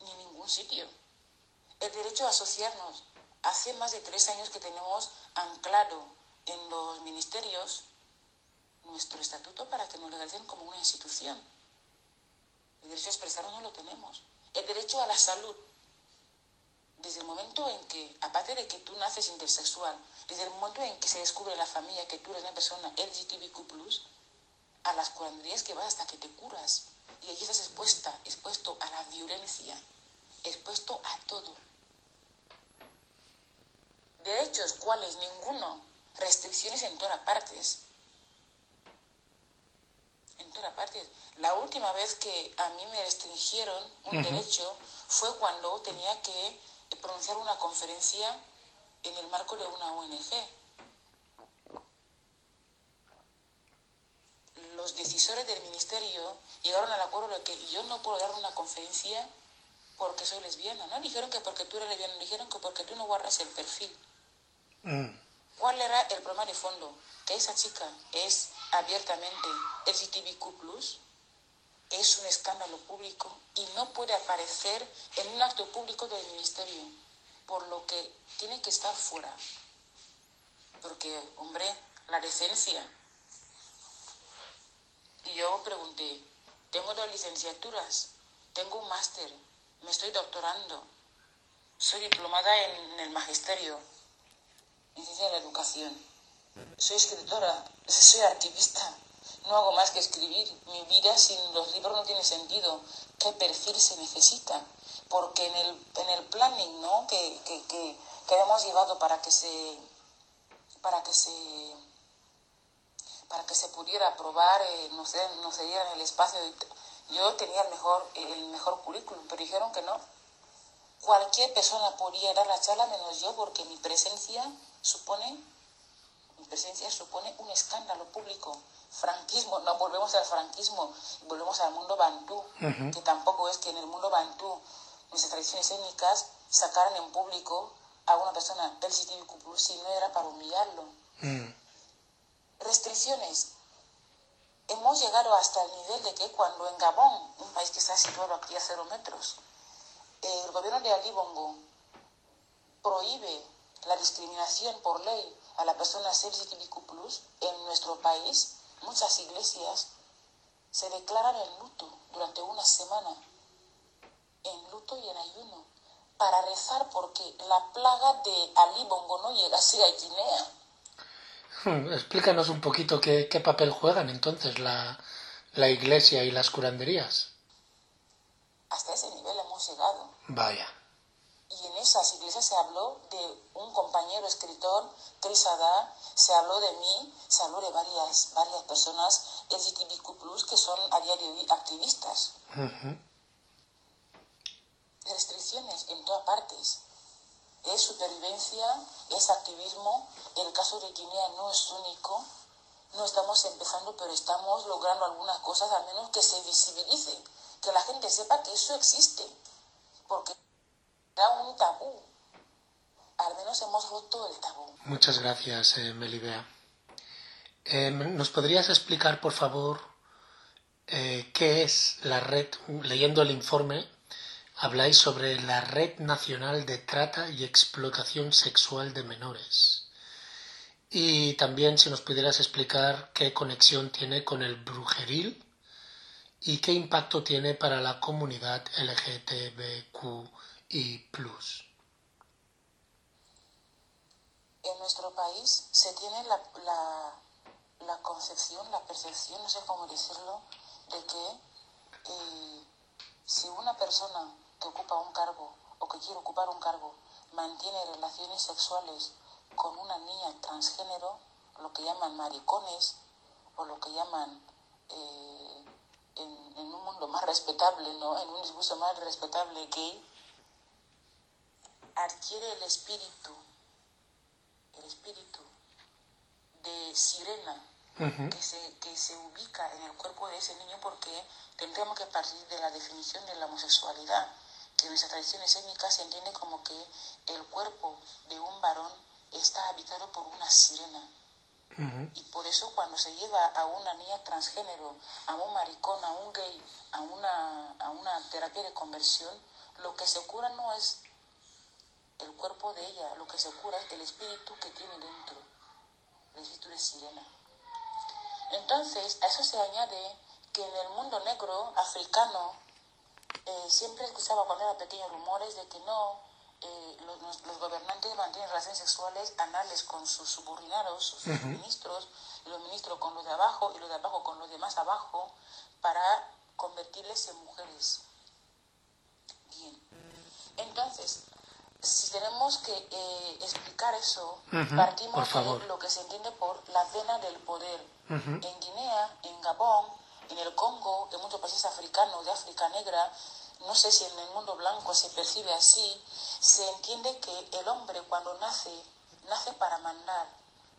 B: ni en ningún sitio. El derecho a asociarnos. Hace más de tres años que tenemos anclado en los ministerios nuestro estatuto para que nos legalicen como una institución. El derecho a expresarnos no lo tenemos. El derecho a la salud. Desde el momento en que, aparte de que tú naces intersexual, desde el momento en que se descubre la familia que tú eres una persona LGTBQ+, a las curanderías que vas hasta que te curas. Y allí estás expuesta, expuesto a la violencia, expuesto a todo. Derechos, ¿cuáles? Ninguno. Restricciones en todas partes. En todas partes. La última vez que a mí me restringieron un derecho fue cuando tenía que pronunciar una conferencia en el marco de una ONG. Los decisores del ministerio llegaron al acuerdo de que yo no puedo dar una conferencia porque soy lesbiana. No dijeron que porque tú eres lesbiana, dijeron que porque tú no guardas el perfil.
A: Mm,
B: ¿Cuál era el problema de fondo? Que esa chica es abiertamente LGTBQ+, es un escándalo público y no puede aparecer en un acto público del ministerio, por lo que tiene que estar fuera. Porque, hombre, la decencia. Y yo pregunté, tengo dos licenciaturas, tengo un máster, me estoy doctorando, soy diplomada en el magisterio, en ciencia de la educación, soy escritora, soy activista, no hago más que escribir. Mi vida sin los libros no tiene sentido. ¿Qué perfil se necesita? Porque en el, en el planning ¿no? que, que, que, que hemos llevado para que se para que se para que se pudiera aprobar, eh, nos, nos dieran el espacio. Yo tenía el mejor, el mejor currículum, pero dijeron que no. Cualquier persona podía dar la charla menos yo porque mi presencia supone presencia supone un escándalo público. Franquismo, no volvemos al franquismo, volvemos al mundo bantú, que tampoco es que en el mundo bantú nuestras tradiciones étnicas sacaran en público a una persona del LGTBQ+, si no era para humillarlo.
A: mm,
B: Restricciones. Hemos llegado hasta el nivel de que cuando en Gabón, un país que está situado aquí a cero metros, el gobierno de Ali Bongo prohíbe la discriminación por ley a las personas LGTBQ+, en nuestro país, muchas iglesias se declaran en luto durante una semana, en luto y en ayuno, para rezar porque la plaga de Ali Bongo no llegase a Guinea.
A: mm. Explícanos un poquito qué, qué papel juegan entonces la, la iglesia y las curanderías.
B: Hasta ese nivel hemos llegado.
A: Vaya.
B: Y en esas iglesias se habló de un compañero escritor, Chris Adá, se habló de mí, se habló de varias, varias personas LGTBQ+, que son a día de hoy activistas. Restricciones en todas partes. Es supervivencia, es activismo. El caso de Guinea no es único. No estamos empezando, pero estamos logrando algunas cosas, al menos que se visibilice, que la gente sepa que eso existe. Porque un tabú. Al menos hemos roto el tabú.
A: Muchas gracias, eh, Melibea. Eh, ¿Nos podrías explicar, por favor, eh, qué es la red? Leyendo el informe, habláis sobre la Red Nacional de Trata y Explotación Sexual de Menores. Y también si nos pudieras explicar qué conexión tiene con el brujeril y qué impacto tiene para la comunidad LGTBQI.
B: En nuestro país se tiene la, la, la concepción, la percepción, no sé cómo decirlo, de que eh, si una persona que ocupa un cargo o que quiere ocupar un cargo mantiene relaciones sexuales con una niña transgénero, lo que llaman maricones o lo que llaman eh, en, en, un mundo más respetable, ¿no? en un discurso más respetable gay, adquiere el espíritu, el espíritu de sirena uh -huh. que, se, que se ubica en el cuerpo de ese niño porque tendríamos que partir de la definición de la homosexualidad, que en nuestras tradiciones étnicas se entiende como que el cuerpo de un varón está habitado por una sirena. Uh -huh. Y por eso cuando se lleva a una niña transgénero, a un maricón, a un gay, a una, a una terapia de conversión, lo que se cura no es el cuerpo de ella, lo que se cura es el espíritu que tiene dentro, el espíritu de sirena. Entonces, a eso se añade que en el mundo negro, africano, eh, siempre escuchaba cuando era pequeño rumores de que no, eh, los, los, gobernantes mantienen relaciones sexuales anales con sus subordinados, sus uh -huh. ministros, y los ministros con los de abajo y los de abajo con los de más abajo, para convertirles en mujeres. Bien. Entonces, si tenemos que eh, explicar eso, uh -huh. partimos de lo que se entiende por la vena del poder. Uh -huh. En Guinea, en Gabón, en el Congo, en muchos países africanos, de África Negra, no sé si en el mundo blanco se percibe así, se entiende que el hombre cuando nace, nace para mandar,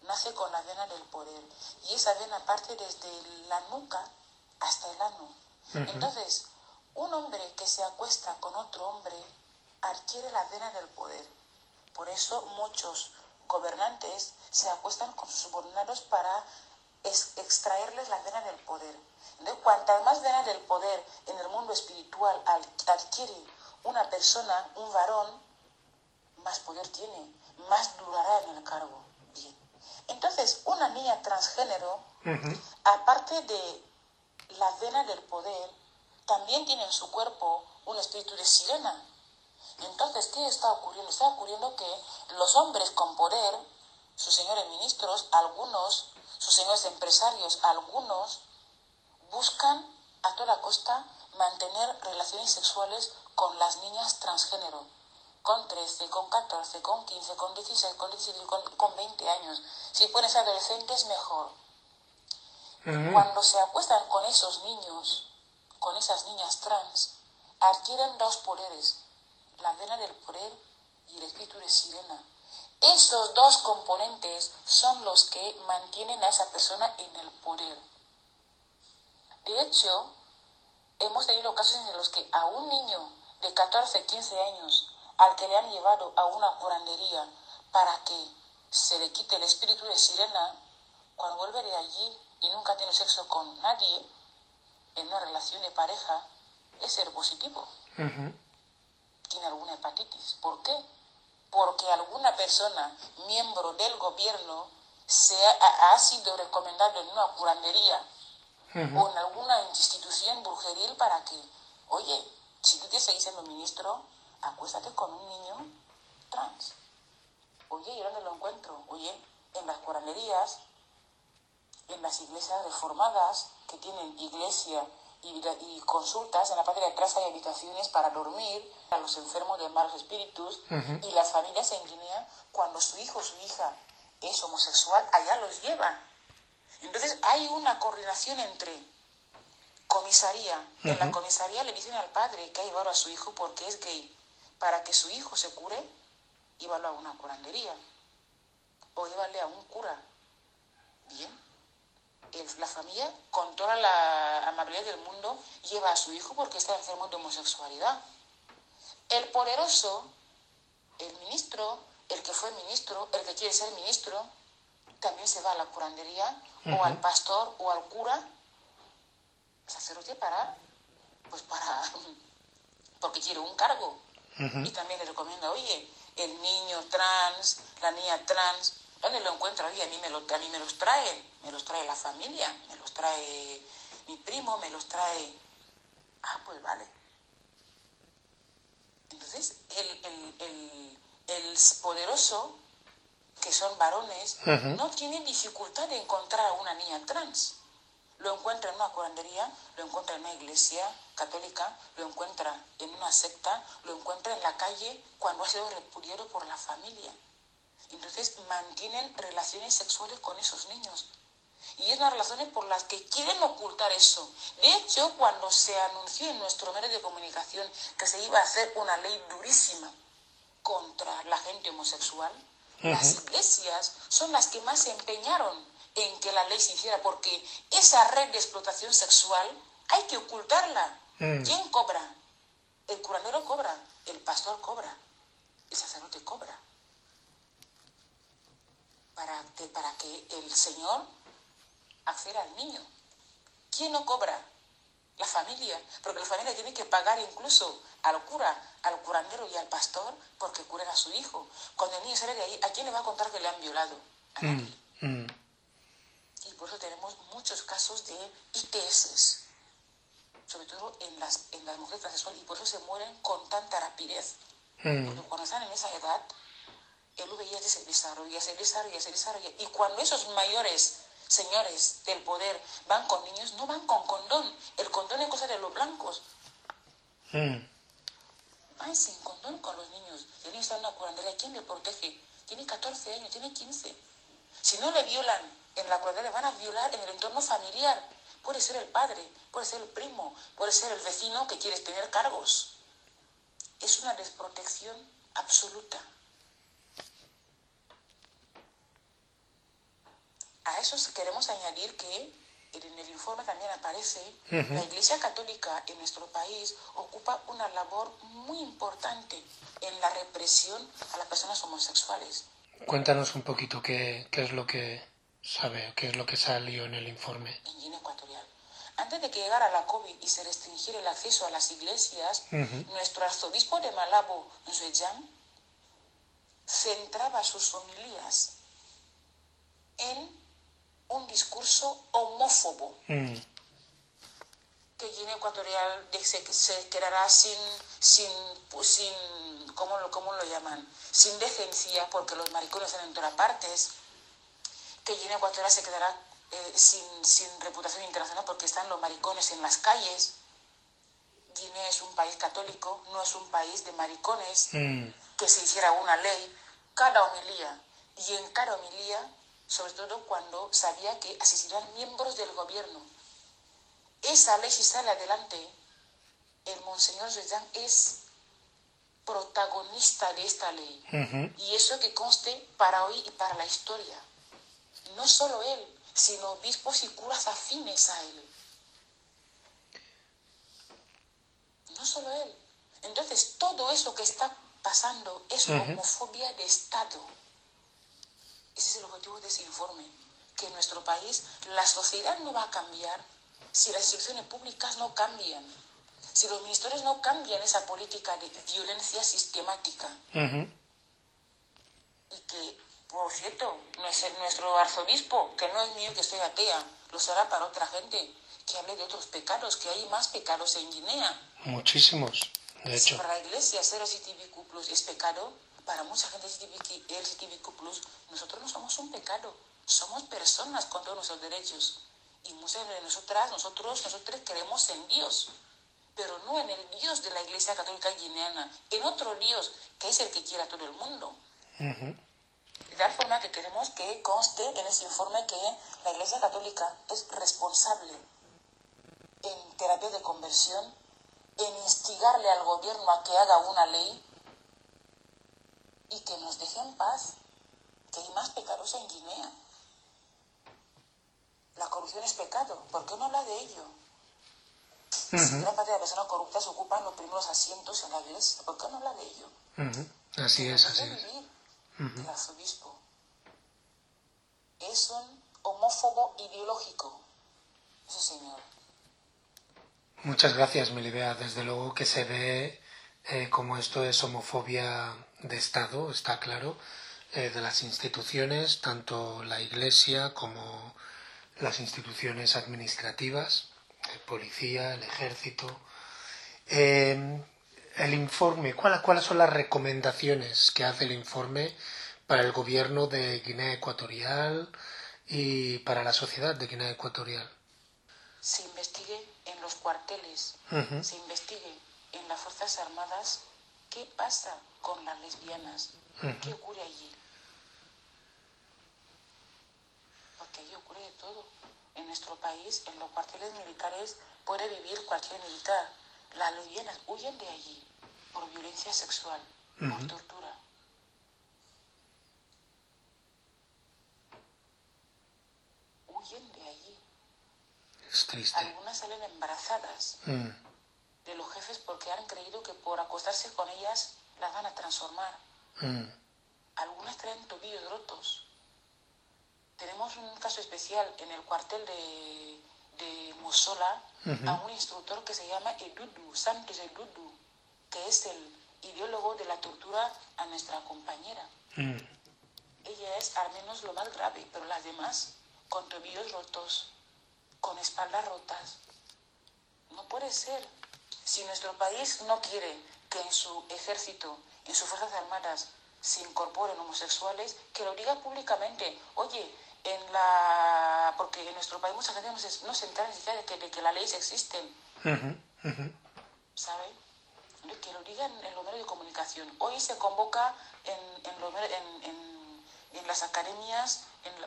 B: nace con la vena del poder. Y esa vena parte desde la nuca hasta el ano. Uh -huh. Entonces, un hombre que se acuesta con otro hombre adquiere la vena del poder. Por eso muchos gobernantes se acuestan con sus subordinados para extraerles la vena del poder. Entonces, cuantas más venas del poder en el mundo espiritual adquiere una persona, un varón, más poder tiene, más durará en el cargo. Bien. Entonces, una niña transgénero, uh -huh. aparte de la vena del poder, también tiene en su cuerpo un espíritu de sirena. Entonces, ¿qué está ocurriendo? Está ocurriendo que los hombres con poder, sus señores ministros, algunos, sus señores empresarios, algunos, buscan a toda costa mantener relaciones sexuales con las niñas transgénero, con 13, con 14, con 15, con 16, con 17, con, con 20 años. Si pueden ser adolescentes, mejor. Uh -huh. Cuando se acuestan con esos niños, con esas niñas trans, adquieren dos poderes, la vena del poder y el espíritu de sirena. Esos dos componentes son los que mantienen a esa persona en el poder. De hecho, hemos tenido casos en los que a un niño de 14, 15 años, al que le han llevado a una curandería para que se le quite el espíritu de sirena, cuando vuelve de allí y nunca tiene sexo con nadie, en una relación de pareja, es ser positivo. Tiene alguna hepatitis. ¿Por qué? Porque alguna persona, miembro del gobierno, se ha, ha sido recomendado en una curandería uh -huh. o en alguna institución brujeril para que, oye, si tú quieres seguir siendo ministro, acuéstate con un niño trans. Oye, ¿y dónde lo encuentro? Oye, en las curanderías, en las iglesias reformadas que tienen iglesia y, y consultas, en la parte de atrás hay habitaciones para dormir a los enfermos de malos espíritus uh -huh. y las familias en Guinea, cuando su hijo o su hija es homosexual, allá los llevan entonces hay una coordinación entre comisaría. Uh -huh. En la comisaría le dicen al padre que ha llevado a su hijo porque es gay. Para que su hijo se cure, llévalo a una curandería. O llévale a un cura. Bien. La familia, con toda la amabilidad del mundo, lleva a su hijo porque está enfermo de homosexualidad. El poderoso, el ministro, el que fue ministro, el que quiere ser ministro, también se va a la curandería o al pastor o al cura, sacerdote para, pues para, porque quiere un cargo. Y también le recomiendo, oye, el niño trans, la niña trans, ¿dónde lo encuentra? Oye, a mí me, lo, a mí me los trae, me los trae la familia, me los trae mi primo, me los trae... Ah, pues vale. Entonces, el, el, el, el poderoso, que son varones, no tiene dificultad de encontrar a una niña trans. Lo encuentra en una curandería, lo encuentra en una iglesia católica, lo encuentra en una secta, lo encuentra en la calle cuando ha sido repudiado por la familia. Entonces mantienen relaciones sexuales con esos niños. Y es una relaciones por las que quieren ocultar eso. De hecho, cuando se anunció en nuestro medio de comunicación que se iba a hacer una ley durísima contra la gente homosexual, las iglesias son las que más se empeñaron en que la ley se hiciera, porque esa red de explotación sexual hay que ocultarla.
A: Mm.
B: ¿Quién cobra? El curandero cobra, el pastor cobra, el sacerdote cobra. Para que, para que el Señor acceda al niño. ¿Quién no cobra? La familia, porque la familia tiene que pagar incluso al cura, al curandero y al pastor porque curen a su hijo. Cuando el niño sale de ahí, ¿a quién le va a contar que le han violado? A nadie.
A: Mm.
B: Y por eso tenemos muchos casos de ITS, sobre todo en las, en las mujeres transexuales, y por eso se mueren con tanta rapidez.
A: Mm.
B: Porque cuando están en esa edad, el VIH se desarrolla, se desarrolla, se desarrolla. Y cuando esos mayores señores del poder van con niños, no van con condón. El condón es cosa de los blancos.
A: Mm.
B: Van sin condón con los niños. El niño está en una curandería. ¿Quién le protege? Tiene 14 años, tiene 15. Si no le violan en la curandería, le van a violar en el entorno familiar. Puede ser el padre, puede ser el primo, puede ser el vecino que quiere tener cargos. Es una desprotección absoluta. A eso queremos añadir que en el informe también aparece, la Iglesia Católica en nuestro país ocupa una labor muy importante en la represión a las personas homosexuales.
A: Cuéntanos un poquito qué, qué es lo que sabe, qué es lo que salió en el informe.
B: en Guinea Ecuatorial. Antes de que llegara la COVID y se restringiera el acceso a las iglesias, nuestro arzobispo de Malabo, Nzuejan, centraba sus homilías en un discurso homófobo
A: Mm.
B: que Guinea Ecuatorial de- se, se quedará sin, sin, sin ¿cómo lo, cómo lo llaman? Sin decencia porque los maricones están en todas partes, que Guinea Ecuatorial se quedará eh, sin, sin reputación internacional porque están los maricones en las calles. Guinea es un país católico, no es un país de maricones
A: Mm.
B: que se hiciera una ley, cada homilía, y en cada homilía, sobre todo cuando sabía que asistirán miembros del gobierno. Esa ley, si sale adelante, el Monseñor Zedán es protagonista de esta ley. Y eso que conste para hoy y para la historia. No solo él, sino obispos y curas afines a él. No solo él. Entonces, todo eso que está pasando es homofobia de Estado. Ese es el objetivo de ese informe. Que en nuestro país la sociedad no va a cambiar si las instituciones públicas no cambian. Si los ministerios no cambian esa política de violencia sistemática
A: Ujú.
B: y que, por cierto, nuestro, arzobispo, que no es mío, que soy atea, lo será para otra gente, que hable de otros pecados, que hay más pecados en Guinea.
A: Muchísimos, de
B: Si
A: hecho.
B: para la iglesia ser LGTBQ es pecado, para mucha gente LGTBQ, nosotros no somos un pecado, somos personas con todos nuestros derechos. Y muchas de nosotras, nosotros, nosotros creemos en Dios, pero no en el Dios de la iglesia católica guineana, en otro Dios, que es el que quiere a todo el mundo.
A: Ujú.
B: De tal forma que queremos que conste en ese informe que la Iglesia Católica es responsable en terapia de conversión, en instigarle al gobierno a que haga una ley y que nos deje en paz, que hay más pecados en Guinea. La corrupción es pecado, ¿por qué no habla de ello? Si gran parte de las personas corruptas ocupan los primeros asientos en la iglesia, ¿por qué no habla de ello?
A: Ujú. Así es, así es.
B: vivir el arzobispo. es un homófobo ideológico. Eso señor.
A: Muchas gracias, Melibea. Desde luego que se ve eh, como esto es homofobia de Estado, está claro, eh, de las instituciones, tanto la Iglesia como las instituciones administrativas, el policía, el ejército. Eh, el informe, ¿cuáles son las recomendaciones que hace el informe para el gobierno de Guinea Ecuatorial y para la sociedad de Guinea Ecuatorial?
B: Se investigue en los cuarteles, se investigue en las Fuerzas Armadas qué pasa con las lesbianas, qué ocurre allí. Porque allí ocurre de todo. En nuestro país, en los cuarteles militares, puede vivir cualquier militar. Las lesbianas huyen de allí por violencia sexual, por tortura. Huyen de allí.
A: Es triste.
B: Algunas salen embarazadas
A: Mm,
B: de los jefes porque han creído que por acostarse con ellas las van a transformar.
A: mm,
B: Algunas traen tobillos rotos. Tenemos un caso especial en el cuartel de, de Mosola a un instructor que se llama Edudu, Santos Edudu, que es el ideólogo de la tortura a nuestra compañera.
A: mm.
B: Ella es al menos lo más grave, pero las demás con tobillos rotos, con espaldas rotas. No puede ser. Si nuestro país no quiere que en su ejército, en sus fuerzas armadas, se incorporen homosexuales, que lo diga públicamente. Oye, en la... porque en nuestro país mucha gente no se, no se entera ni siquiera de que, de que las leyes existen. ¿sabe? Que lo digan en los medios de comunicación. Hoy se convoca en, en, los en- en- las academias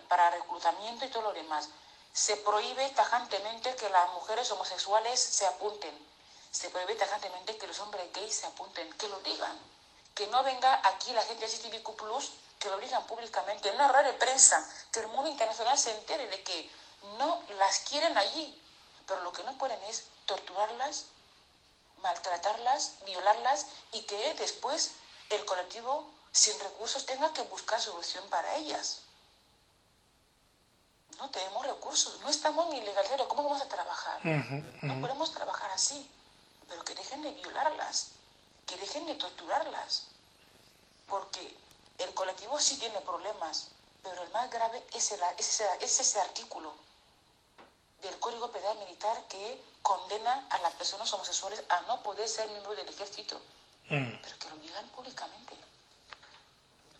B: para reclutamiento y todo lo demás. Se prohíbe tajantemente que las mujeres homosexuales se apunten. Se prohíbe tajantemente que los hombres gays se apunten. Que lo digan. Que no venga aquí la gente Plus, que lo digan públicamente en una rueda de prensa, que el mundo internacional se entere de que no las quieren allí. Pero lo que no pueden es torturarlas, maltratarlas, violarlas y que después el colectivo sin recursos tenga que buscar solución para ellas. No tenemos recursos, no estamos ni legalizados, ¿cómo vamos a trabajar? No podemos trabajar así, pero que dejen de violarlas, que dejen de torturarlas, porque el colectivo sí tiene problemas, pero el más grave es, el- es ese, es ese artículo del Código Penal Militar que condena a las personas homosexuales a no poder ser miembros del ejército.
A: Mm.
B: Pero que lo digan públicamente.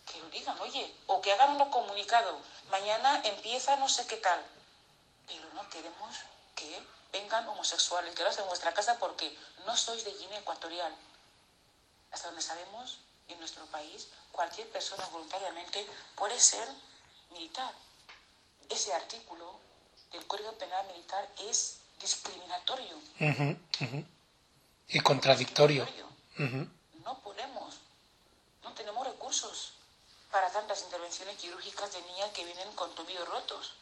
B: Que lo digan, oye, o que hagan un comunicado. Mañana empieza no sé qué tal. Pero no queremos que vengan homosexuales, quedaos en vuestra casa porque no sois de Guinea Ecuatorial. Hasta donde sabemos, en nuestro país, cualquier persona voluntariamente puede ser militar. Ese artículo del Código Penal Militar es discriminatorio.
A: Y contradictorio.
B: No podemos, no tenemos recursos para tantas intervenciones quirúrgicas de niñas que vienen con tobillos rotos.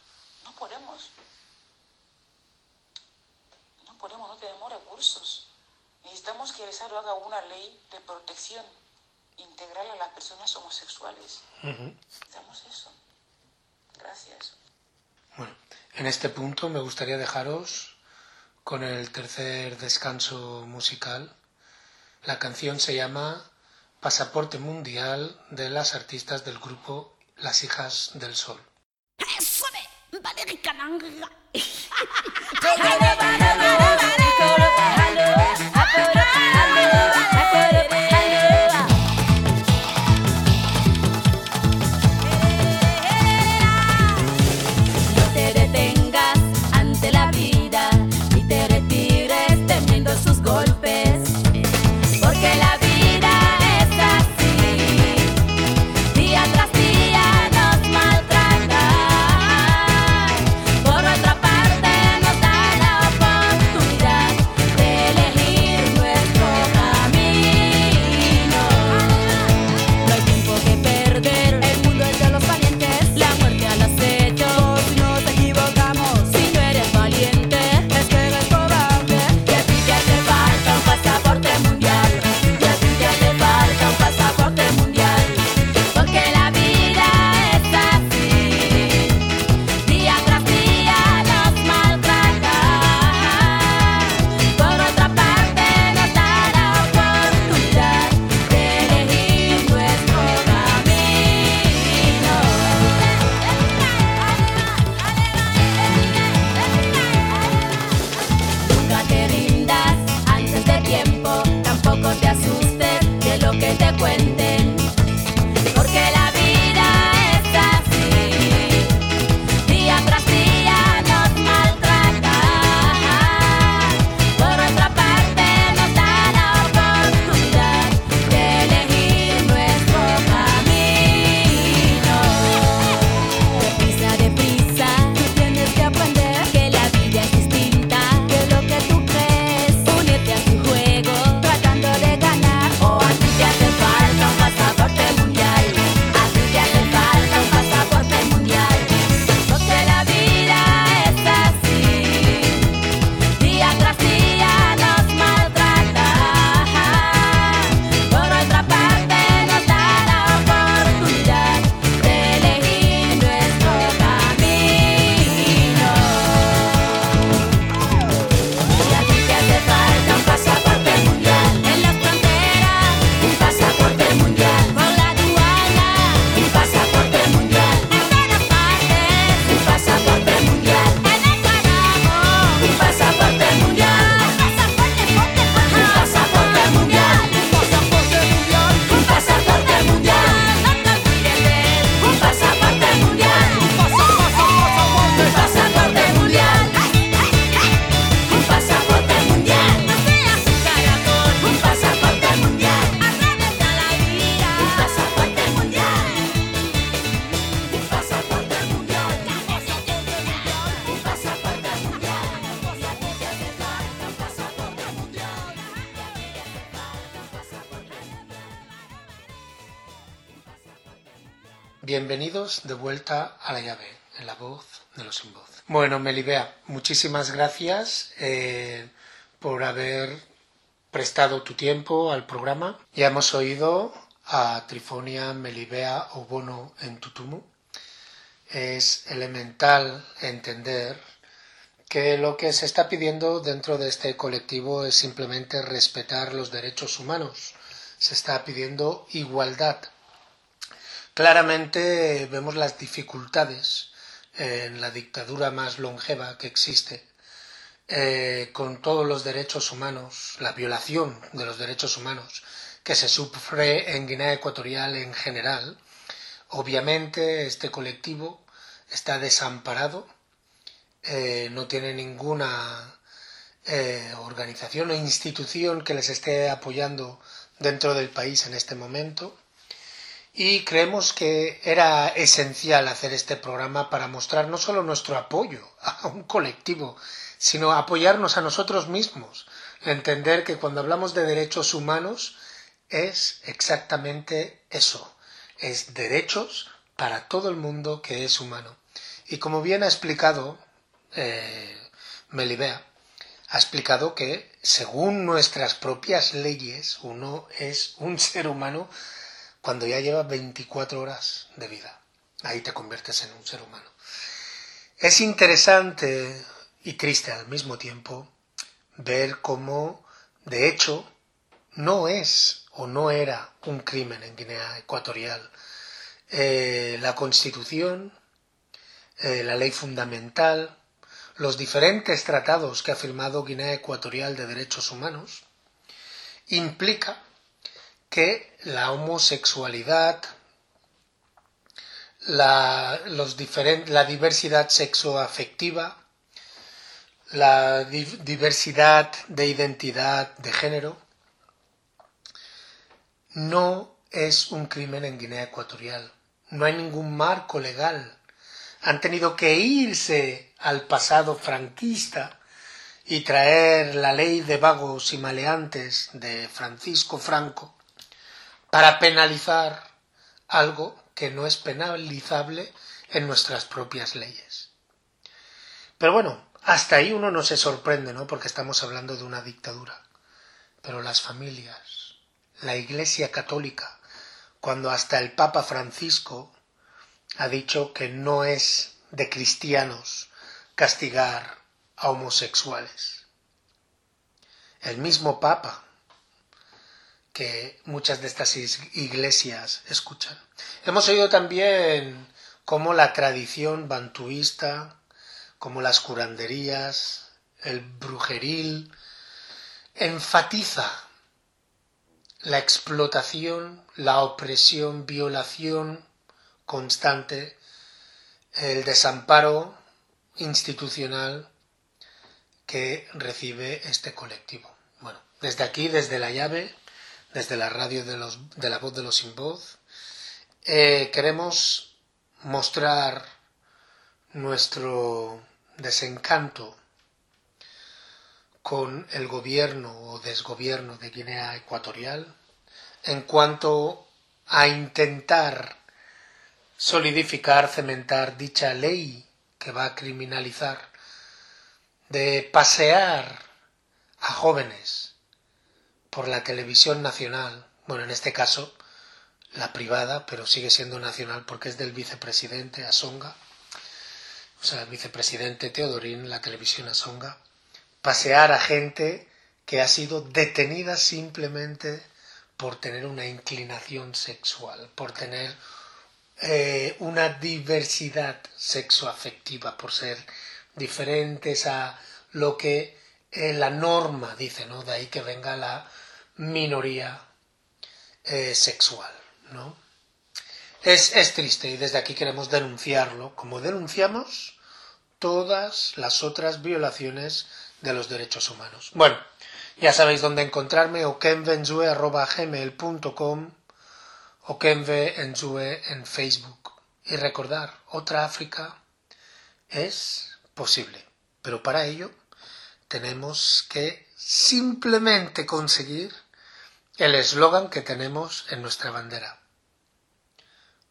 B: No podemos. No podemos, no tenemos recursos. Necesitamos que el Estado haga una ley de protección integral a las personas homosexuales. Necesitamos eso. Gracias.
A: Bueno, en este punto me gustaría dejaros con el tercer descanso musical. La canción se llama Pasaporte Mundial de las artistas del grupo Las Hijas del Sol. De vuelta a la llave, en la voz de los sin voz. Bueno, Melibea, muchísimas gracias eh, por haber prestado tu tiempo al programa. Ya hemos oído a Trifonia Melibea Obono en Tutumu. Es elemental entender que lo que se está pidiendo dentro de este colectivo es simplemente respetar los derechos humanos. Se está pidiendo igualdad. Claramente vemos las dificultades en la dictadura más longeva que existe, eh, con todos los derechos humanos, la violación de los derechos humanos que se sufre en Guinea Ecuatorial en general. Obviamente este colectivo está desamparado eh, no tiene ninguna eh, organización o institución que les esté apoyando dentro del país en este momento. Y creemos que era esencial hacer este programa para mostrar no solo nuestro apoyo a un colectivo, sino apoyarnos a nosotros mismos, entender que cuando hablamos de derechos humanos es exactamente eso, es derechos para todo el mundo que es humano. Y como bien ha explicado eh, Melibea, ha explicado que según nuestras propias leyes uno es un ser humano cuando ya lleva 24 horas de vida. Ahí te conviertes en un ser humano. Es interesante y triste al mismo tiempo ver cómo, de hecho, no es o no era un crimen en Guinea Ecuatorial. Eh, la Constitución, eh, la ley fundamental, los diferentes tratados que ha firmado Guinea Ecuatorial de Derechos Humanos, implica que la homosexualidad, la, los la diversidad sexoafectiva, la diversidad de identidad de género, no es un crimen en Guinea Ecuatorial. No hay ningún marco legal han tenido que irse al pasado franquista y traer la ley de vagos y maleantes de Francisco Franco para penalizar algo que no es penalizable en nuestras propias leyes. Pero bueno, hasta ahí uno no se sorprende, ¿no? Porque estamos hablando de una dictadura. Pero las familias, la Iglesia Católica, cuando hasta el Papa Francisco ha dicho que no es de cristianos castigar a homosexuales. El mismo Papa que muchas de estas iglesias escuchan. Hemos oído también cómo la tradición bantuista, como las curanderías, el brujeril, enfatiza la explotación, la opresión, violación constante el desamparo institucional que recibe este colectivo. Bueno, desde aquí, desde la llave, desde la radio de, los, de la voz de los sin voz, eh, queremos mostrar nuestro desencanto con el gobierno o desgobierno de Guinea Ecuatorial en cuanto a intentar solidificar, cementar dicha ley que va a criminalizar de pasear a jóvenes por la televisión nacional, bueno, en este caso la privada, pero sigue siendo nacional porque es del vicepresidente Asonga, o sea, el vicepresidente Teodorín, la televisión Asonga, pasear a gente que ha sido detenida simplemente por tener una inclinación sexual, por tener eh, una diversidad sexoafectiva por ser diferentes a lo que eh, la norma dice, ¿no? De ahí que venga la minoría eh, sexual, ¿no? Es, es triste y desde aquí queremos denunciarlo, como denunciamos todas las otras violaciones de los derechos humanos. Bueno, ya sabéis dónde encontrarme, o Kenve Enzue en Facebook. Y recordar, otra África es posible, pero para ello tenemos que simplemente conseguir el eslogan que tenemos en nuestra bandera.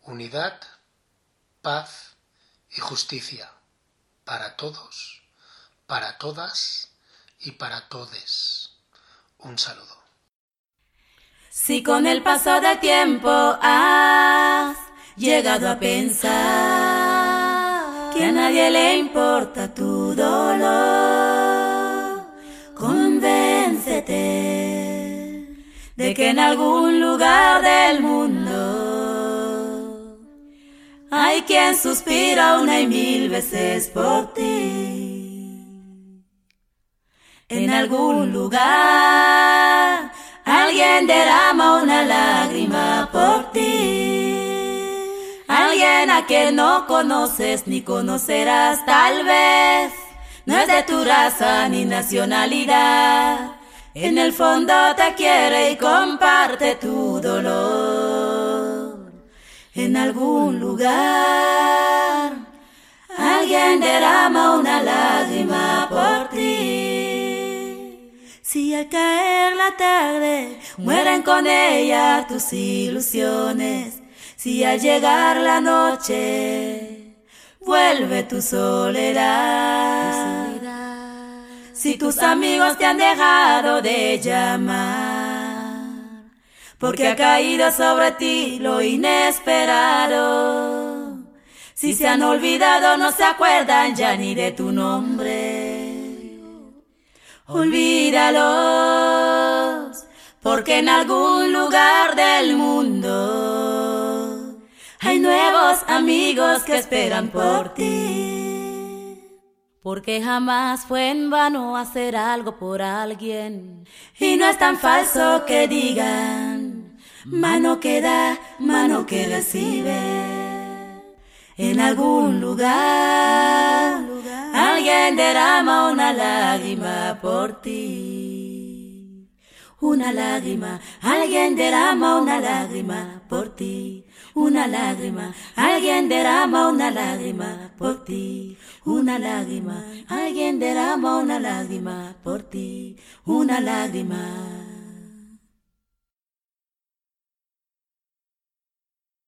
A: Unidad paz y justicia para todos, para todas y para todes. Un saludo.
D: Si con el paso del tiempo has llegado a pensar que a nadie le importa tu dolor, convéncete de que en algún lugar del mundo hay quien suspira una y mil veces por ti. En algún lugar alguien derrama una lágrima por ti. Alguien a quien no conoces ni conocerás tal vez. No es de tu raza ni nacionalidad. En el fondo te quiere y comparte tu dolor. En algún lugar alguien derrama una lágrima por ti. Si al caer la tarde mueren con ella tus ilusiones, si al llegar la noche vuelve tu soledad, si tus amigos te han dejado de llamar, porque ha caído sobre ti lo inesperado, si se han olvidado no se acuerdan ya ni de tu nombre. Olvídalos, porque en algún lugar del mundo hay nuevos amigos que esperan por ti. Porque jamás fue en vano hacer algo por alguien. Y no es tan falso que digan, mano que da, mano que recibe. En algún lugar, alguien derrama una lágrima por ti. Una lágrima, alguien derrama una lágrima por ti. Una lágrima, alguien derrama una lágrima por ti. Una lágrima, alguien derrama una lágrima por ti. Una lágrima.